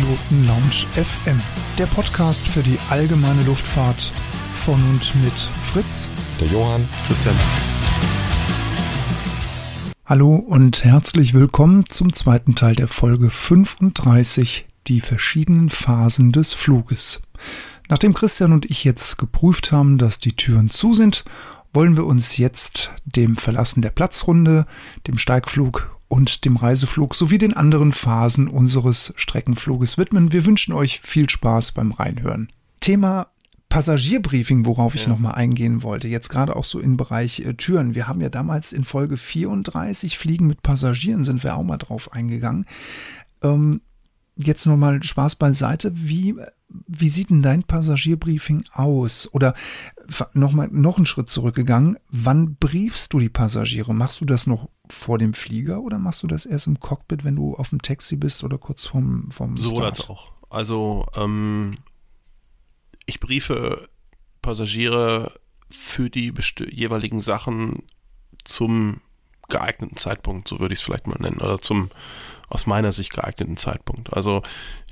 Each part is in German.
Piloten Lounge FM, der Podcast für die allgemeine Luftfahrt von und mit Fritz, der Johann, Christian. Hallo und herzlich willkommen zum zweiten Teil der Folge 35, die verschiedenen Phasen des Fluges. Nachdem Christian und ich jetzt geprüft haben, dass die Türen zu sind, wollen wir uns jetzt dem Verlassen der Platzrunde, dem Steigflug und dem Reiseflug sowie den anderen Phasen unseres Streckenfluges widmen. Wir wünschen euch viel Spaß beim Reinhören. Thema Passagierbriefing, worauf ich ja. nochmal eingehen wollte, jetzt gerade auch so im Bereich äh, Türen. Wir haben ja damals in Folge 34 Fliegen mit Passagieren, sind wir auch mal drauf eingegangen. Ähm, jetzt nochmal Spaß beiseite. Wie, wie sieht denn dein Passagierbriefing aus? Oder nochmal noch einen Schritt zurückgegangen. Wann briefst du die Passagiere? Machst du das noch vor dem Flieger oder machst du das erst im Cockpit, wenn du auf dem Taxi bist oder kurz vorm, vorm so Start? So auch. Also ähm, ich briefe Passagiere für die jeweiligen Sachen zum geeigneten Zeitpunkt, so würde ich es vielleicht mal nennen, oder zum aus meiner Sicht geeigneten Zeitpunkt. Also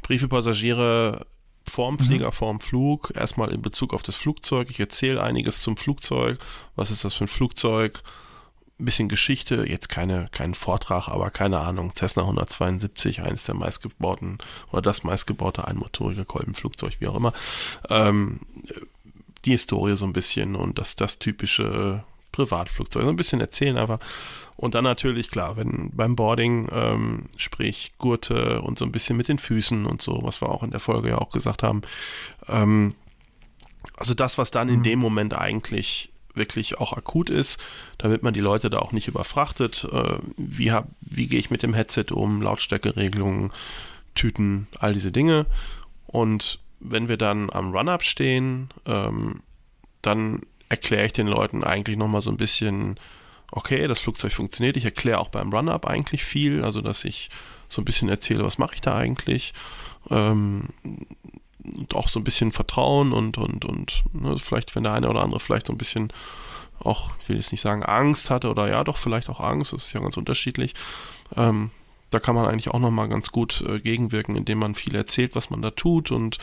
briefe Passagiere vorm mhm. Flieger, mhm. vorm Flug, erstmal in Bezug auf das Flugzeug. Ich erzähle einiges zum Flugzeug. Was ist das für ein Flugzeug? Ein bisschen Geschichte, jetzt keine, kein Vortrag, aber keine Ahnung, Cessna 172, eines der meistgebauten oder das meistgebaute einmotorige Kolbenflugzeug, wie auch immer. Ähm, die Historie so ein bisschen und das, das typische Privatflugzeug, so ein bisschen erzählen einfach. Und dann natürlich, klar, wenn beim Boarding, ähm, sprich Gurte und so ein bisschen mit den Füßen und so, was wir auch in der Folge ja auch gesagt haben. Ähm, also das, was dann in mhm. dem Moment eigentlich wirklich auch akut ist, damit man die Leute da auch nicht überfrachtet. Äh, wie, hab, wie gehe ich mit dem Headset um, Lautstärkeregelungen, Tüten, all diese Dinge. Und wenn wir dann am Run-Up stehen, ähm, dann erkläre ich den Leuten eigentlich nochmal so ein bisschen, okay, das Flugzeug funktioniert. Ich erkläre auch beim Run-Up eigentlich viel, also dass ich so ein bisschen erzähle, was mache ich da eigentlich. Ähm, und auch so ein bisschen Vertrauen und, und, und ne, vielleicht, wenn der eine oder andere vielleicht so ein bisschen auch, ich will jetzt nicht sagen Angst hatte oder ja, doch vielleicht auch Angst, das ist ja ganz unterschiedlich. Ähm, da kann man eigentlich auch nochmal ganz gut äh, gegenwirken, indem man viel erzählt, was man da tut und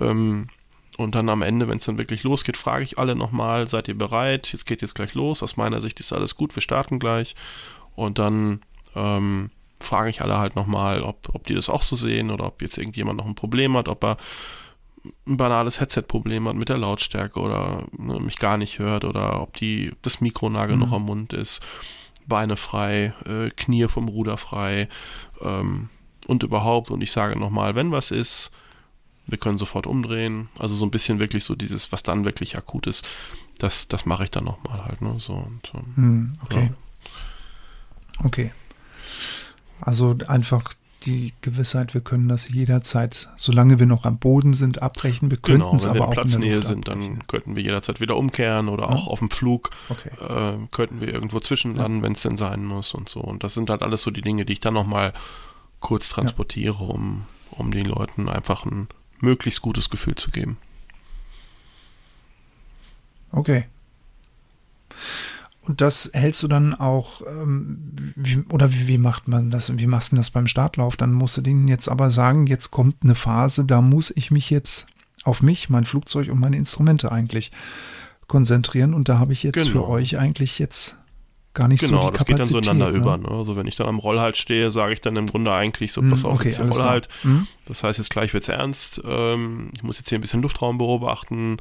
ähm, und dann am Ende, wenn es dann wirklich losgeht, frage ich alle nochmal, seid ihr bereit? Jetzt geht jetzt gleich los. Aus meiner Sicht ist alles gut, wir starten gleich. Und dann ähm, frage ich alle halt nochmal, ob, ob die das auch so sehen oder ob jetzt irgendjemand noch ein Problem hat, ob er ein banales Headset-Problem hat mit der Lautstärke oder ne, mich gar nicht hört oder ob die das Mikronagel mhm. noch am Mund ist, Beine frei, äh, Knie vom Ruder frei ähm, und überhaupt. Und ich sage nochmal, wenn was ist, wir können sofort umdrehen. Also so ein bisschen wirklich so dieses, was dann wirklich akut ist, das, das mache ich dann nochmal halt. Ne? So, und, ähm, hm, okay. Ja. Okay. Also einfach die Gewissheit, wir können das jederzeit, solange wir noch am Boden sind, abbrechen. Wir könnten genau, es aber auch in Platznähe sind, dann könnten wir jederzeit wieder umkehren oder ja. auch auf dem Flug okay. äh, könnten wir irgendwo zwischenlanden, ja. wenn es denn sein muss und so. Und das sind halt alles so die Dinge, die ich dann nochmal kurz transportiere, um, um den Leuten einfach ein möglichst gutes Gefühl zu geben. Okay. Und das hältst du dann auch, ähm, wie, oder wie, wie, macht man das? Wie machst du das beim Startlauf? Dann musst du denen jetzt aber sagen, jetzt kommt eine Phase, da muss ich mich jetzt auf mich, mein Flugzeug und meine Instrumente eigentlich konzentrieren. Und da habe ich jetzt genau. für euch eigentlich jetzt gar nicht genau, so die Kapazität. Genau, das geht dann so ineinander ne? über. Ne? Also wenn ich dann am Rollhalt stehe, sage ich dann im Grunde eigentlich so, pass hm, auf, okay, jetzt Rollhalt. Mhm. Das heißt, jetzt gleich wird's ernst. Ähm, ich muss jetzt hier ein bisschen Luftraum beobachten.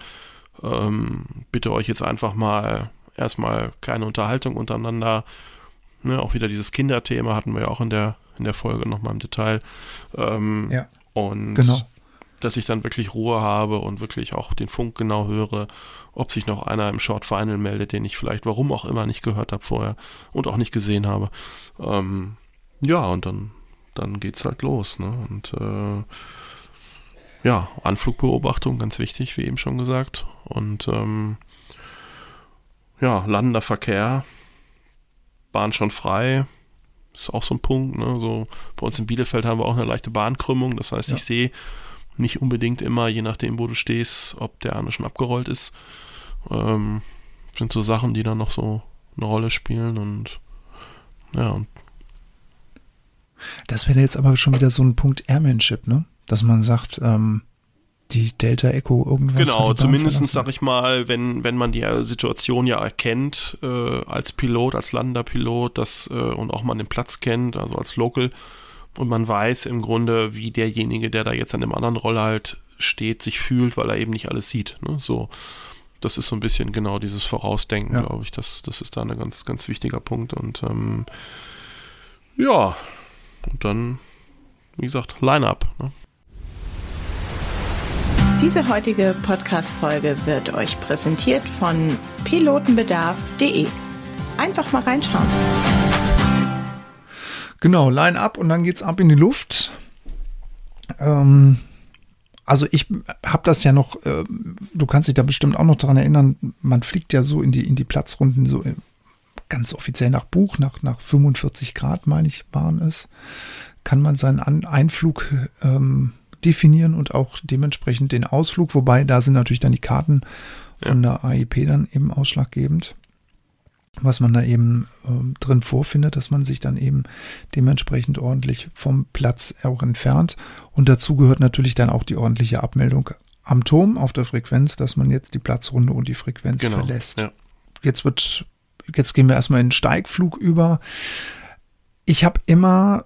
Ähm, bitte euch jetzt einfach mal erstmal keine Unterhaltung untereinander. Ne, auch wieder dieses Kinderthema hatten wir ja auch in der, in der Folge nochmal im Detail. Ähm, ja. Und genau. Dass ich dann wirklich Ruhe habe und wirklich auch den Funk genau höre ob sich noch einer im Short Final meldet, den ich vielleicht, warum auch immer, nicht gehört habe vorher und auch nicht gesehen habe. Ähm, ja, und dann, dann geht's halt los. Ne? Und äh, ja, Anflugbeobachtung, ganz wichtig, wie eben schon gesagt. Und ähm, ja, landender Verkehr, Bahn schon frei, ist auch so ein Punkt. Ne? So, bei uns in Bielefeld haben wir auch eine leichte Bahnkrümmung. Das heißt, ja. ich sehe nicht unbedingt immer, je nachdem, wo du stehst, ob der eine schon abgerollt ist. Ähm, sind so Sachen, die dann noch so eine Rolle spielen und ja. Das wäre jetzt aber schon wieder so ein Punkt Airmanship, ne? dass man sagt, ähm, die Delta Echo irgendwas. Genau, zumindest sag ich mal, wenn, wenn man die Situation ja erkennt, äh, als Pilot, als landender Pilot, das äh, und auch man den Platz kennt, also als Local, und man weiß im Grunde, wie derjenige, der da jetzt an dem anderen Roll halt steht, sich fühlt, weil er eben nicht alles sieht. Ne? So, das ist so ein bisschen genau dieses Vorausdenken, ja. glaube ich. Das, das ist da ein ganz, ganz wichtiger Punkt. Und ähm, ja, und dann, wie gesagt, Line-Up. Ne? Diese heutige Podcast-Folge wird euch präsentiert von pilotenbedarf.de. Einfach mal reinschauen. Genau, Line up und dann geht's ab in die Luft. Ähm, also ich habe das ja noch, äh, du kannst dich da bestimmt auch noch daran erinnern, man fliegt ja so in die, in die Platzrunden so äh, ganz offiziell nach Buch, nach, nach 45 Grad, meine ich, waren es, kann man seinen An Einflug ähm, definieren und auch dementsprechend den Ausflug, wobei da sind natürlich dann die Karten von der AIP dann eben ausschlaggebend was man da eben äh, drin vorfindet, dass man sich dann eben dementsprechend ordentlich vom Platz auch entfernt. Und dazu gehört natürlich dann auch die ordentliche Abmeldung am Turm auf der Frequenz, dass man jetzt die Platzrunde und die Frequenz genau, verlässt. Ja. Jetzt wird, jetzt gehen wir erstmal in den Steigflug über. Ich habe immer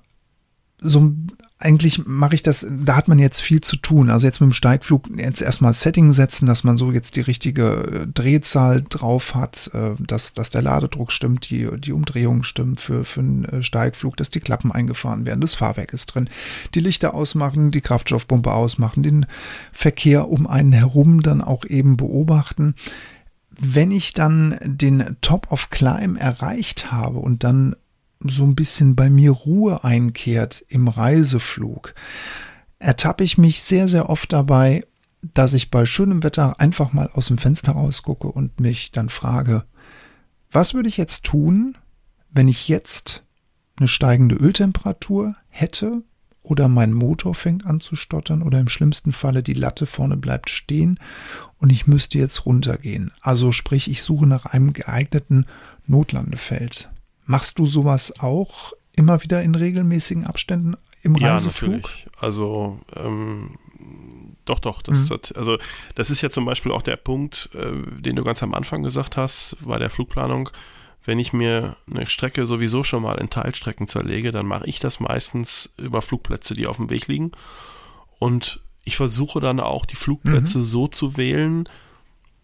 so eigentlich mache ich das, da hat man jetzt viel zu tun. Also jetzt mit dem Steigflug jetzt erstmal Setting setzen, dass man so jetzt die richtige äh, Drehzahl drauf hat, äh, dass, dass der Ladedruck stimmt, die, die Umdrehung stimmt für, für einen äh, Steigflug, dass die Klappen eingefahren werden, das Fahrwerk ist drin, die Lichter ausmachen, die Kraftstoffpumpe ausmachen, den Verkehr um einen herum dann auch eben beobachten. Wenn ich dann den Top of Climb erreicht habe und dann so ein bisschen bei mir Ruhe einkehrt im Reiseflug, ertappe ich mich sehr, sehr oft dabei, dass ich bei schönem Wetter einfach mal aus dem Fenster rausgucke und mich dann frage, was würde ich jetzt tun, wenn ich jetzt eine steigende Öltemperatur hätte oder mein Motor fängt an zu stottern oder im schlimmsten Falle die Latte vorne bleibt stehen und ich müsste jetzt runtergehen. Also sprich, ich suche nach einem geeigneten Notlandefeld. Machst du sowas auch immer wieder in regelmäßigen Abständen im Reiseflug? Ja, natürlich. Also ähm, doch, doch. Das, mhm. hat, also, das ist ja zum Beispiel auch der Punkt, äh, den du ganz am Anfang gesagt hast, bei der Flugplanung. Wenn ich mir eine Strecke sowieso schon mal in Teilstrecken zerlege, dann mache ich das meistens über Flugplätze, die auf dem Weg liegen. Und ich versuche dann auch die Flugplätze mhm. so zu wählen,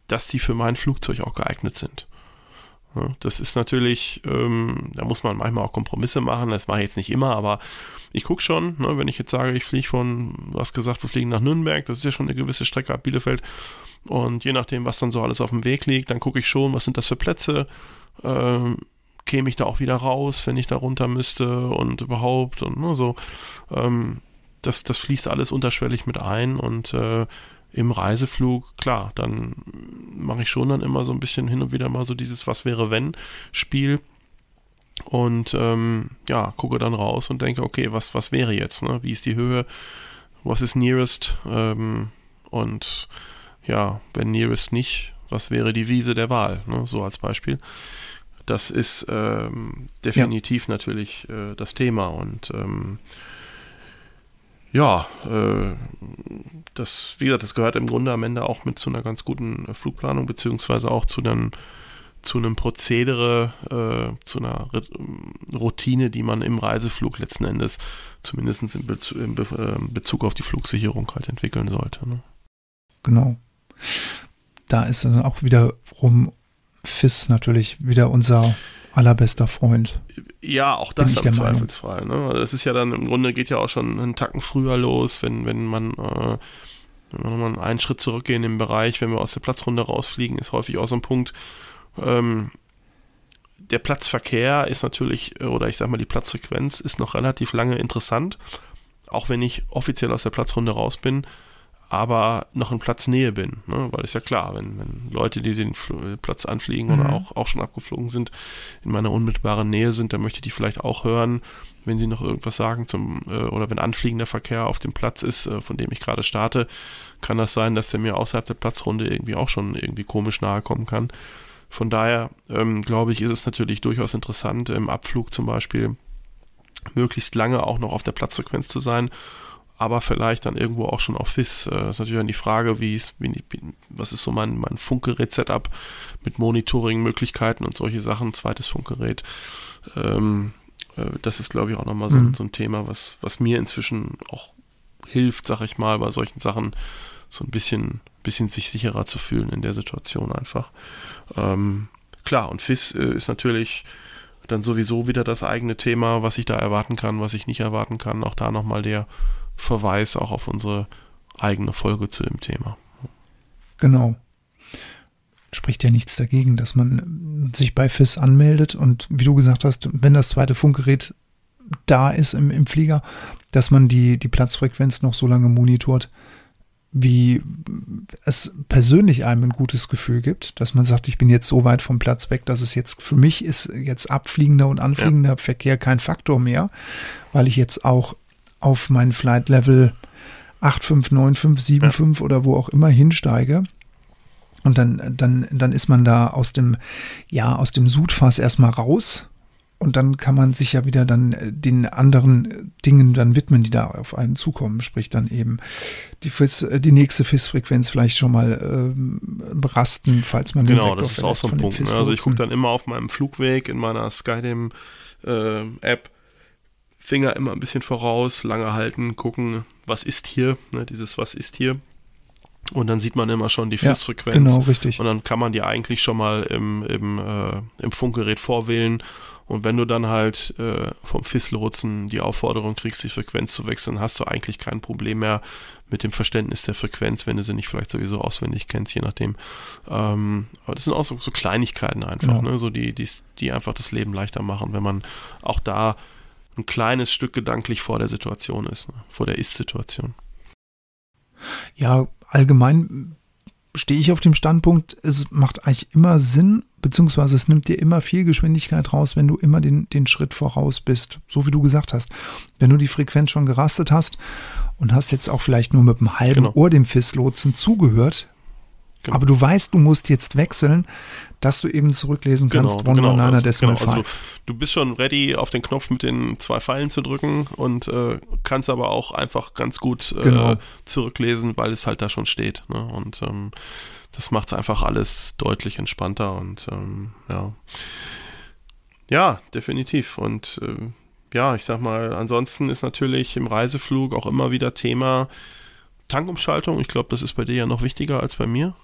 dass die für mein Flugzeug auch geeignet sind. Das ist natürlich, ähm, da muss man manchmal auch Kompromisse machen, das mache ich jetzt nicht immer, aber ich gucke schon, ne, wenn ich jetzt sage, ich fliege von, du hast gesagt, wir fliegen nach Nürnberg, das ist ja schon eine gewisse Strecke ab Bielefeld. Und je nachdem, was dann so alles auf dem Weg liegt, dann gucke ich schon, was sind das für Plätze, ähm, käme ich da auch wieder raus, wenn ich da runter müsste und überhaupt und ne, so, ähm, das, das fließt alles unterschwellig mit ein und äh, im Reiseflug, klar, dann mache ich schon dann immer so ein bisschen hin und wieder mal so dieses Was wäre wenn Spiel und ähm, ja, gucke dann raus und denke, okay, was, was wäre jetzt, ne? Wie ist die Höhe? Was ist nearest? Ähm, und ja, wenn nearest nicht, was wäre die Wiese der Wahl, ne? So als Beispiel. Das ist ähm, definitiv ja. natürlich äh, das Thema und ähm, ja, äh, das, wie gesagt, das gehört im Grunde am Ende auch mit zu einer ganz guten Flugplanung, beziehungsweise auch zu einem, zu einem Prozedere, äh, zu einer Routine, die man im Reiseflug letzten Endes zumindest in Bezug, in Be äh, Bezug auf die Flugsicherung halt entwickeln sollte. Ne? Genau. Da ist dann auch wiederum FIS natürlich wieder unser allerbester Freund. Ja, auch das im Zweifelsfall. Ne? Also das ist ja dann im Grunde geht ja auch schon einen Tacken früher los, wenn, wenn man äh, wenn wir nochmal einen Schritt zurückgehen im Bereich, wenn wir aus der Platzrunde rausfliegen, ist häufig auch so ein Punkt, ähm, der Platzverkehr ist natürlich, oder ich sag mal, die Platzfrequenz ist noch relativ lange interessant, auch wenn ich offiziell aus der Platzrunde raus bin aber noch in Platznähe bin. Ne? Weil ist ja klar, wenn, wenn Leute, die den Platz anfliegen mhm. oder auch, auch schon abgeflogen sind, in meiner unmittelbaren Nähe sind, dann möchte ich die vielleicht auch hören, wenn sie noch irgendwas sagen zum, äh, oder wenn anfliegender Verkehr auf dem Platz ist, äh, von dem ich gerade starte, kann das sein, dass der mir außerhalb der Platzrunde irgendwie auch schon irgendwie komisch nahe kommen kann. Von daher ähm, glaube ich, ist es natürlich durchaus interessant, im Abflug zum Beispiel möglichst lange auch noch auf der Platzfrequenz zu sein aber vielleicht dann irgendwo auch schon auf FIS. Äh, das ist natürlich dann die Frage, wie ist, wie, was ist so mein, mein Funkgerät-Setup mit Monitoring-Möglichkeiten und solche Sachen, zweites Funkgerät. Ähm, äh, das ist, glaube ich, auch nochmal so, mhm. so ein Thema, was, was mir inzwischen auch hilft, sag ich mal, bei solchen Sachen so ein bisschen, bisschen sich sicherer zu fühlen in der Situation einfach. Ähm, klar, und FIS äh, ist natürlich dann sowieso wieder das eigene Thema, was ich da erwarten kann, was ich nicht erwarten kann. Auch da nochmal der Verweis auch auf unsere eigene Folge zu dem Thema. Genau. Spricht ja nichts dagegen, dass man sich bei FIS anmeldet und wie du gesagt hast, wenn das zweite Funkgerät da ist im, im Flieger, dass man die, die Platzfrequenz noch so lange monitort, wie es persönlich einem ein gutes Gefühl gibt, dass man sagt, ich bin jetzt so weit vom Platz weg, dass es jetzt für mich ist jetzt abfliegender und anfliegender ja. Verkehr kein Faktor mehr, weil ich jetzt auch auf mein Flight Level 859575 ja. oder wo auch immer hinsteige. Und dann, dann, dann ist man da aus dem, ja, aus dem Sudfass erstmal raus und dann kann man sich ja wieder dann äh, den anderen äh, Dingen dann widmen, die da auf einen zukommen. Sprich dann eben die, FIS, äh, die nächste FIS-Frequenz vielleicht schon mal ähm, berasten, falls man genau, das ist auch so ein Punkt. Ne? Also ich gucke dann immer auf meinem Flugweg in meiner Skydam äh, App Finger immer ein bisschen voraus, lange halten, gucken, was ist hier, ne, dieses was ist hier. Und dann sieht man immer schon die FIS-Frequenz. Ja, genau, richtig. Und dann kann man die eigentlich schon mal im, im, äh, im Funkgerät vorwählen und wenn du dann halt äh, vom FIS-Lotsen die Aufforderung kriegst, die Frequenz zu wechseln, hast du eigentlich kein Problem mehr mit dem Verständnis der Frequenz, wenn du sie nicht vielleicht sowieso auswendig kennst, je nachdem. Ähm, aber das sind auch so, so Kleinigkeiten einfach, genau. ne? so die, die, die einfach das Leben leichter machen, wenn man auch da ein kleines Stück gedanklich vor der Situation ist, ne? vor der Ist-Situation. Ja, allgemein stehe ich auf dem Standpunkt, es macht eigentlich immer Sinn, beziehungsweise es nimmt dir immer viel Geschwindigkeit raus, wenn du immer den, den Schritt voraus bist, so wie du gesagt hast. Wenn du die Frequenz schon gerastet hast und hast jetzt auch vielleicht nur mit einem halben genau. Ohr dem FIS-Lotsen zugehört, Genau. Aber du weißt, du musst jetzt wechseln, dass du eben zurücklesen kannst, genau, one genau, one also, decimal genau, also du, du, bist schon ready, auf den Knopf mit den zwei Pfeilen zu drücken und äh, kannst aber auch einfach ganz gut äh, genau. zurücklesen, weil es halt da schon steht. Ne? Und ähm, das macht es einfach alles deutlich entspannter und ähm, ja. Ja, definitiv. Und äh, ja, ich sag mal, ansonsten ist natürlich im Reiseflug auch immer wieder Thema Tankumschaltung. Ich glaube, das ist bei dir ja noch wichtiger als bei mir.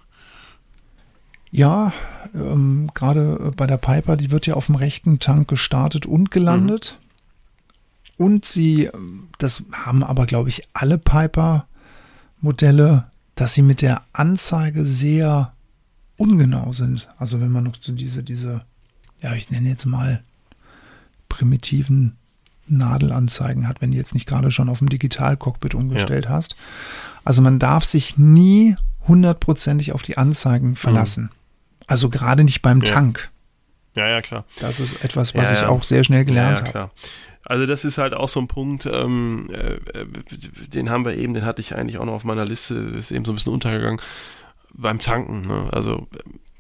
Ja, ähm, gerade bei der Piper, die wird ja auf dem rechten Tank gestartet und gelandet. Mhm. Und sie, das haben aber, glaube ich, alle Piper-Modelle, dass sie mit der Anzeige sehr ungenau sind. Also wenn man noch so diese, diese, ja, ich nenne jetzt mal primitiven Nadelanzeigen hat, wenn du jetzt nicht gerade schon auf dem Digital-Cockpit umgestellt ja. hast. Also man darf sich nie hundertprozentig auf die Anzeigen verlassen. Mhm. Also gerade nicht beim ja. Tank. Ja, ja, klar. Das ist etwas, was ja, ich auch sehr schnell gelernt ja, ja, habe. Also das ist halt auch so ein Punkt, ähm, äh, den haben wir eben, den hatte ich eigentlich auch noch auf meiner Liste, ist eben so ein bisschen untergegangen, beim Tanken. Ne? Also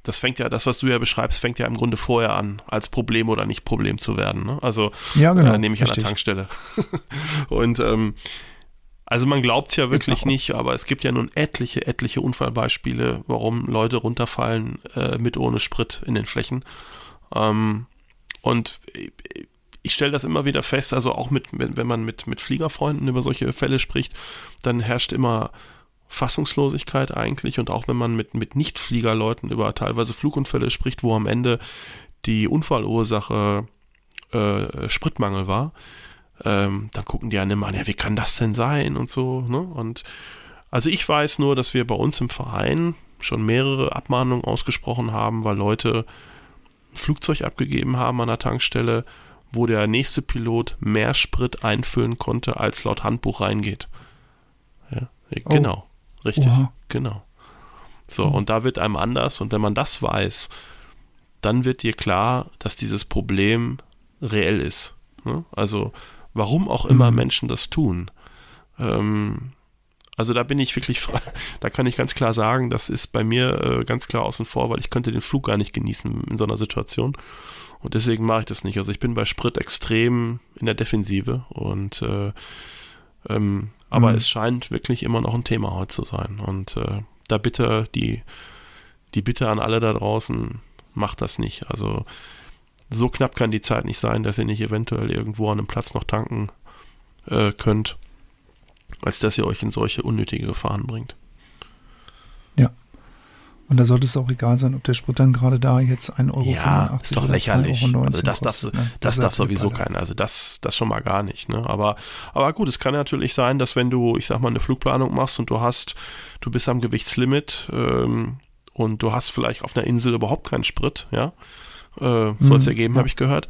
das fängt ja, das, was du ja beschreibst, fängt ja im Grunde vorher an, als Problem oder nicht Problem zu werden. Ne? Also ja, genau, äh, nehme ich richtig. an der Tankstelle. Und ähm, also man glaubt es ja wirklich genau. nicht, aber es gibt ja nun etliche, etliche Unfallbeispiele, warum Leute runterfallen äh, mit ohne Sprit in den Flächen. Ähm, und ich stelle das immer wieder fest, also auch mit, wenn man mit, mit Fliegerfreunden über solche Fälle spricht, dann herrscht immer Fassungslosigkeit eigentlich und auch wenn man mit, mit Nicht-Fliegerleuten über teilweise Flugunfälle spricht, wo am Ende die Unfallursache äh, Spritmangel war, ähm, dann gucken die einen immer an, ja, wie kann das denn sein und so, ne? Und also ich weiß nur, dass wir bei uns im Verein schon mehrere Abmahnungen ausgesprochen haben, weil Leute ein Flugzeug abgegeben haben an der Tankstelle, wo der nächste Pilot mehr Sprit einfüllen konnte, als laut Handbuch reingeht. Ja, oh. genau, richtig, Oha. genau. So, oh. und da wird einem anders und wenn man das weiß, dann wird dir klar, dass dieses Problem reell ist. Ne? Also warum auch immer mhm. Menschen das tun. Ähm, also da bin ich wirklich, da kann ich ganz klar sagen, das ist bei mir äh, ganz klar außen vor, weil ich könnte den Flug gar nicht genießen in so einer Situation. Und deswegen mache ich das nicht. Also ich bin bei Sprit extrem in der Defensive und äh, Ähm, aber mhm. es scheint wirklich immer noch ein Thema heute zu sein. Und äh, da bitte die, die Bitte an alle da draußen, macht das nicht. Also so knapp kann die Zeit nicht sein, dass ihr nicht eventuell irgendwo an einem Platz noch tanken äh, könnt, als dass ihr euch in solche unnötige Gefahren bringt. Ja. Und da sollte es auch egal sein, ob der Sprit dann gerade da jetzt 1,85 Euro ja, ist doch lächerlich. Also das darf, kostet, ne? das, das darf sowieso keiner. Also das, das schon mal gar nicht. Ne? Aber, aber gut, es kann natürlich sein, dass wenn du, ich sag mal, eine Flugplanung machst und du hast, du bist am Gewichtslimit ähm, und du hast vielleicht auf einer Insel überhaupt keinen Sprit, ja, äh, soll es mhm, ja geben, ja. habe ich gehört.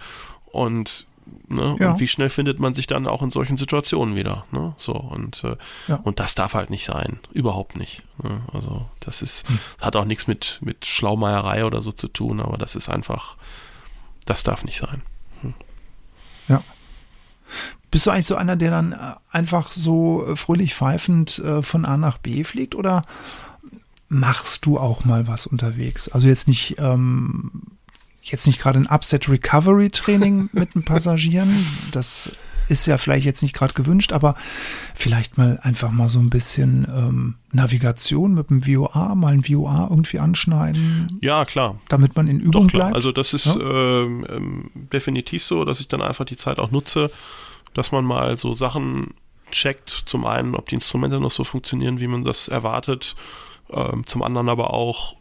Und Ne? Ja. Und wie schnell findet man sich dann auch in solchen Situationen wieder? Ne? So und äh, ja. und das darf halt nicht sein, überhaupt nicht. Ne? Also das ist hm. hat auch nichts mit mit Schlaumeierei oder so zu tun, aber das ist einfach, das darf nicht sein. Hm. Ja. Bist du eigentlich so einer, der dann äh, einfach so äh, fröhlich pfeifend äh, von A nach B fliegt oder machst du auch mal was unterwegs? Also jetzt nicht ähm, jetzt nicht gerade ein Upset Recovery Training mit den Passagieren. Das ist ja vielleicht jetzt nicht gerade gewünscht, aber vielleicht mal einfach mal so ein bisschen ähm, Navigation mit dem VOA, mal ein VOA irgendwie anschneiden. Ja, klar. Damit man in Übung Doch, bleibt. Also das ist ja? ähm, ähm, definitiv so, dass ich dann einfach die Zeit auch nutze, dass man mal so Sachen checkt. Zum einen, ob die Instrumente noch so funktionieren, wie man das erwartet. Ähm, zum anderen aber auch,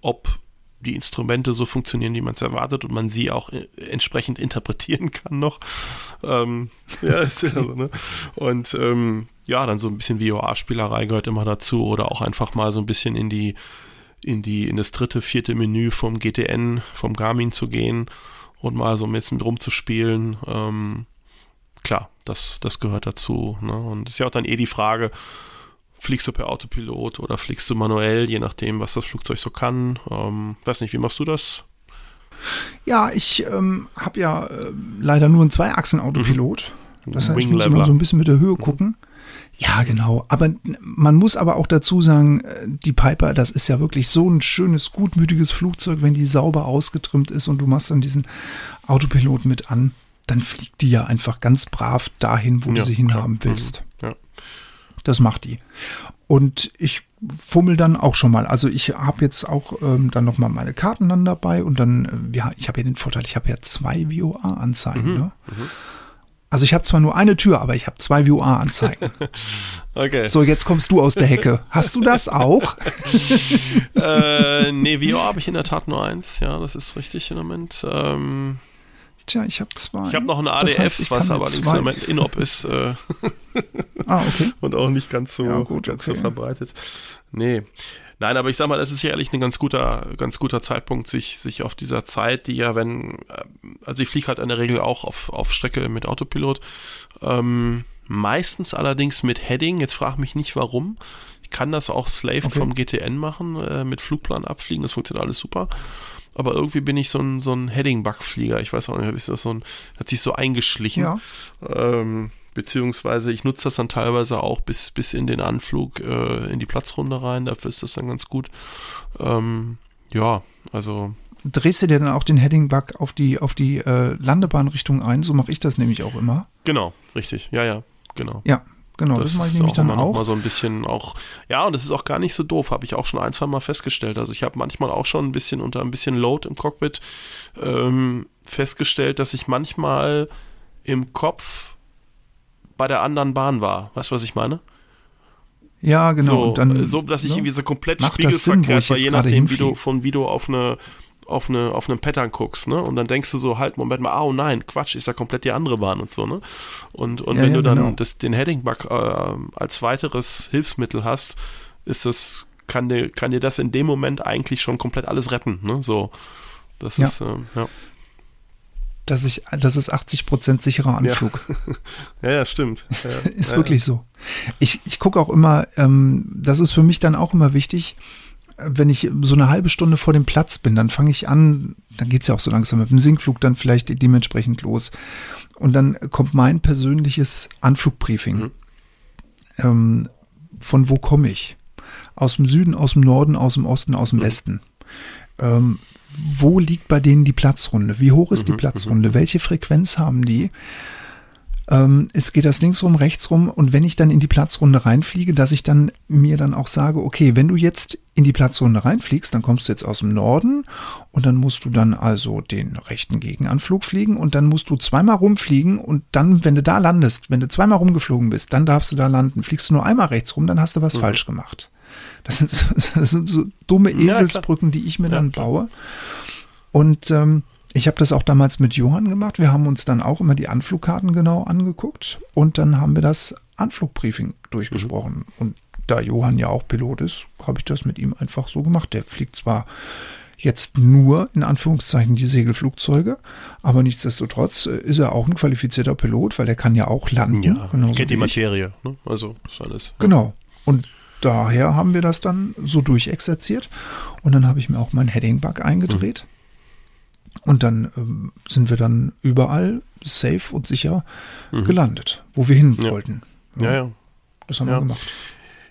ob die Instrumente so funktionieren, wie man es erwartet und man sie auch äh, entsprechend interpretieren kann noch. Ähm, ja, ist ja so, ne? Und ähm, ja, dann so ein bisschen VOA-Spielerei gehört immer dazu oder auch einfach mal so ein bisschen in die, in die, in das dritte, vierte Menü vom GTN, vom Garmin zu gehen und mal so ein bisschen rumzuspielen. Ähm, klar, das, das gehört dazu. Ne? Und ist ja auch dann eh die Frage, Fliegst du per Autopilot oder fliegst du manuell, je nachdem, was das Flugzeug so kann? Ähm, weiß nicht, wie machst du das? Ja, ich ähm, habe ja äh, leider nur einen Zweiachsen-Autopilot. Mhm. Das heißt, ich muss immer so ein bisschen mit der Höhe mhm. gucken. Ja, genau. Aber man muss aber auch dazu sagen, äh, die Piper, das ist ja wirklich so ein schönes, gutmütiges Flugzeug, wenn die sauber ausgetrimmt ist und du machst dann diesen Autopilot mit an, dann fliegt die ja einfach ganz brav dahin, wo ja, du sie hinhaben klar. willst. Das macht die. Und ich fummel dann auch schon mal. Also ich habe jetzt auch ähm, dann nochmal meine Karten dann dabei und dann, äh, ja, ich habe ja den Vorteil, ich habe ja zwei VOA-Anzeigen. Mhm, ne? Mhm. Also ich habe zwar nur eine Tür, aber ich habe zwei VOA-Anzeigen. okay. So, jetzt kommst du aus der Hecke. Hast du das auch? äh, nee, VOA habe ich in der Tat nur eins. Ja, das ist richtig im Moment. Ähm Tja, ich habe zwei. Ich habe noch ein ADF, das heißt, was aber im Moment Inop ist. Äh ah, okay. Und auch nicht ganz so, ja, gut, ganz okay. so verbreitet. Nee. Nein, aber ich sag mal, das ist sicherlich ein ganz guter, ganz guter Zeitpunkt, sich, sich auf dieser Zeit, die ja, wenn, äh, also ich fliege halt in der Regel auch auf, auf Strecke mit Autopilot, ähm, meistens allerdings mit Heading, jetzt frag mich nicht warum. Ich kann das auch Slave okay. vom GTN machen, äh, mit Flugplan abfliegen, das funktioniert alles super aber irgendwie bin ich so ein, so ein Heading-Bug-Flieger. Ich weiß auch nicht, ist das so ein, hat sich so eingeschlichen. Ja. Ähm, beziehungsweise ich nutze das dann teilweise auch bis, bis in den Anflug äh, in die Platzrunde rein. Dafür ist das dann ganz gut. Ähm, ja, also. Drehst du dir dann auch den Heading-Bug auf die, auf die äh, Landebahnrichtung ein? So mache ich das nämlich auch immer. Genau, richtig. Ja, ja, genau. Ja, Genau, das, das mache ich nämlich dann auch. Mal so ein bisschen auch, ja, und das ist auch gar nicht so doof, habe ich auch schon ein, zwei Mal festgestellt. Also ich habe manchmal auch schon ein bisschen unter ein bisschen Load im Cockpit ähm, festgestellt, dass ich manchmal im Kopf bei der anderen Bahn war. Weißt du, was ich meine? Ja, genau. So, dann, so dass ich ne? irgendwie so komplett spiegelverkehrt war, je nachdem, wie du von Video auf eine auf, eine, auf einen Pattern guckst, ne? Und dann denkst du so, halt, Moment mal, oh nein, Quatsch, ist ja komplett die andere Bahn und so, ne? Und, und ja, wenn ja, du dann genau. das, den Heading-Bug äh, als weiteres Hilfsmittel hast, ist das, kann dir, kann dir das in dem Moment eigentlich schon komplett alles retten, ne? So. Das ja. ist, ähm, ja. Das ist, das ist 80 Prozent sicherer Anflug. Ja, ja, ja stimmt. Ja, ist wirklich so. Ich, ich gucke auch immer, ähm, das ist für mich dann auch immer wichtig, wenn ich so eine halbe Stunde vor dem Platz bin, dann fange ich an, dann geht es ja auch so langsam mit dem Sinkflug dann vielleicht dementsprechend los. Und dann kommt mein persönliches Anflugbriefing. Mhm. Ähm, von wo komme ich? Aus dem Süden, aus dem Norden, aus dem Osten, aus dem mhm. Westen. Ähm, wo liegt bei denen die Platzrunde? Wie hoch ist mhm. die Platzrunde? Mhm. Welche Frequenz haben die? Ähm, es geht das links rum, rechts rum und wenn ich dann in die Platzrunde reinfliege, dass ich dann mir dann auch sage, okay, wenn du jetzt in die Platzrunde reinfliegst, dann kommst du jetzt aus dem Norden und dann musst du dann also den rechten Gegenanflug fliegen und dann musst du zweimal rumfliegen und dann, wenn du da landest, wenn du zweimal rumgeflogen bist, dann darfst du da landen. Fliegst du nur einmal rechts rum, dann hast du was mhm. falsch gemacht. Das sind, so, das sind so dumme Eselsbrücken, die ich mir ja, dann baue. Und ähm, ich habe das auch damals mit Johann gemacht. Wir haben uns dann auch immer die Anflugkarten genau angeguckt und dann haben wir das Anflugbriefing durchgesprochen. Mhm. Und da Johann ja auch Pilot ist, habe ich das mit ihm einfach so gemacht. Der fliegt zwar jetzt nur in Anführungszeichen die Segelflugzeuge, aber nichtsdestotrotz äh, ist er auch ein qualifizierter Pilot, weil er kann ja auch landen. Ja, kennt die Materie, ne? also ist alles. Genau. Und daher haben wir das dann so durchexerziert und dann habe ich mir auch mein Heading-Bug eingedreht. Mhm und dann ähm, sind wir dann überall safe und sicher mhm. gelandet, wo wir hin ja. wollten. Ja, ja. Das haben ja. wir gemacht.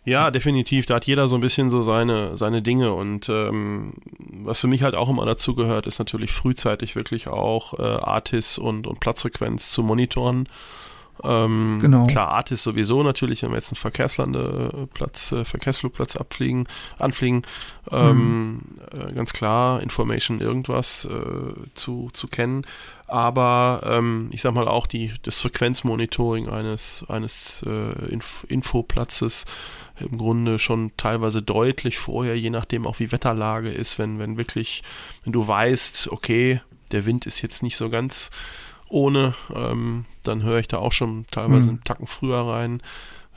Ja, definitiv. Da hat jeder so ein bisschen so seine, seine Dinge. Und ähm, was für mich halt auch immer dazu gehört, ist natürlich frühzeitig wirklich auch äh, Artis und, und Platzfrequenz zu monitoren ähm, genau. Klar, Artis sowieso natürlich, wenn wir jetzt einen Verkehrslandeplatz, äh, Verkehrsflugplatz abfliegen, anfliegen, ähm, mhm. äh, ganz klar, Information irgendwas äh, zu, zu kennen. Aber ähm, ich sag mal auch die, das Frequenzmonitoring eines, eines äh, Inf Infoplatzes im Grunde schon teilweise deutlich vorher, je nachdem auch wie Wetterlage ist, wenn, wenn wirklich, wenn du weißt, okay, der Wind ist jetzt nicht so ganz ohne, ähm, dann höre ich da auch schon teilweise mhm. einen Tacken früher rein,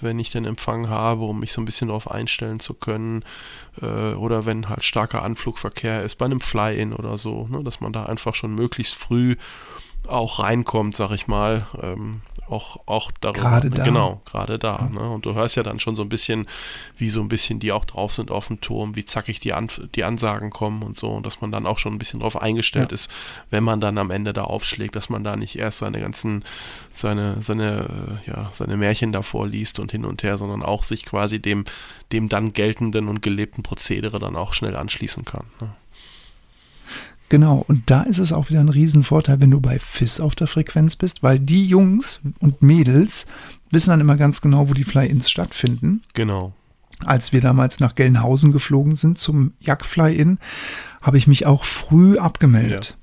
wenn ich den Empfang habe, um mich so ein bisschen darauf einstellen zu können. Äh, oder wenn halt starker Anflugverkehr ist, bei einem Fly-In oder so, ne, dass man da einfach schon möglichst früh auch reinkommt, sag ich mal. Ähm, auch, auch darüber. Gerade da. Genau, gerade da. Ne? Und du hörst ja dann schon so ein bisschen, wie so ein bisschen die auch drauf sind auf dem Turm, wie zackig die, An die Ansagen kommen und so. Und dass man dann auch schon ein bisschen drauf eingestellt ja. ist, wenn man dann am Ende da aufschlägt, dass man da nicht erst seine ganzen, seine, seine, ja, seine Märchen davor liest und hin und her, sondern auch sich quasi dem, dem dann geltenden und gelebten Prozedere dann auch schnell anschließen kann. Ne? Genau, und da ist es auch wieder ein Riesenvorteil, wenn du bei FIS auf der Frequenz bist, weil die Jungs und Mädels wissen dann immer ganz genau, wo die Fly-Ins stattfinden. Genau. Als wir damals nach Gelnhausen geflogen sind zum Jack-Fly-In, habe ich mich auch früh abgemeldet. Ja.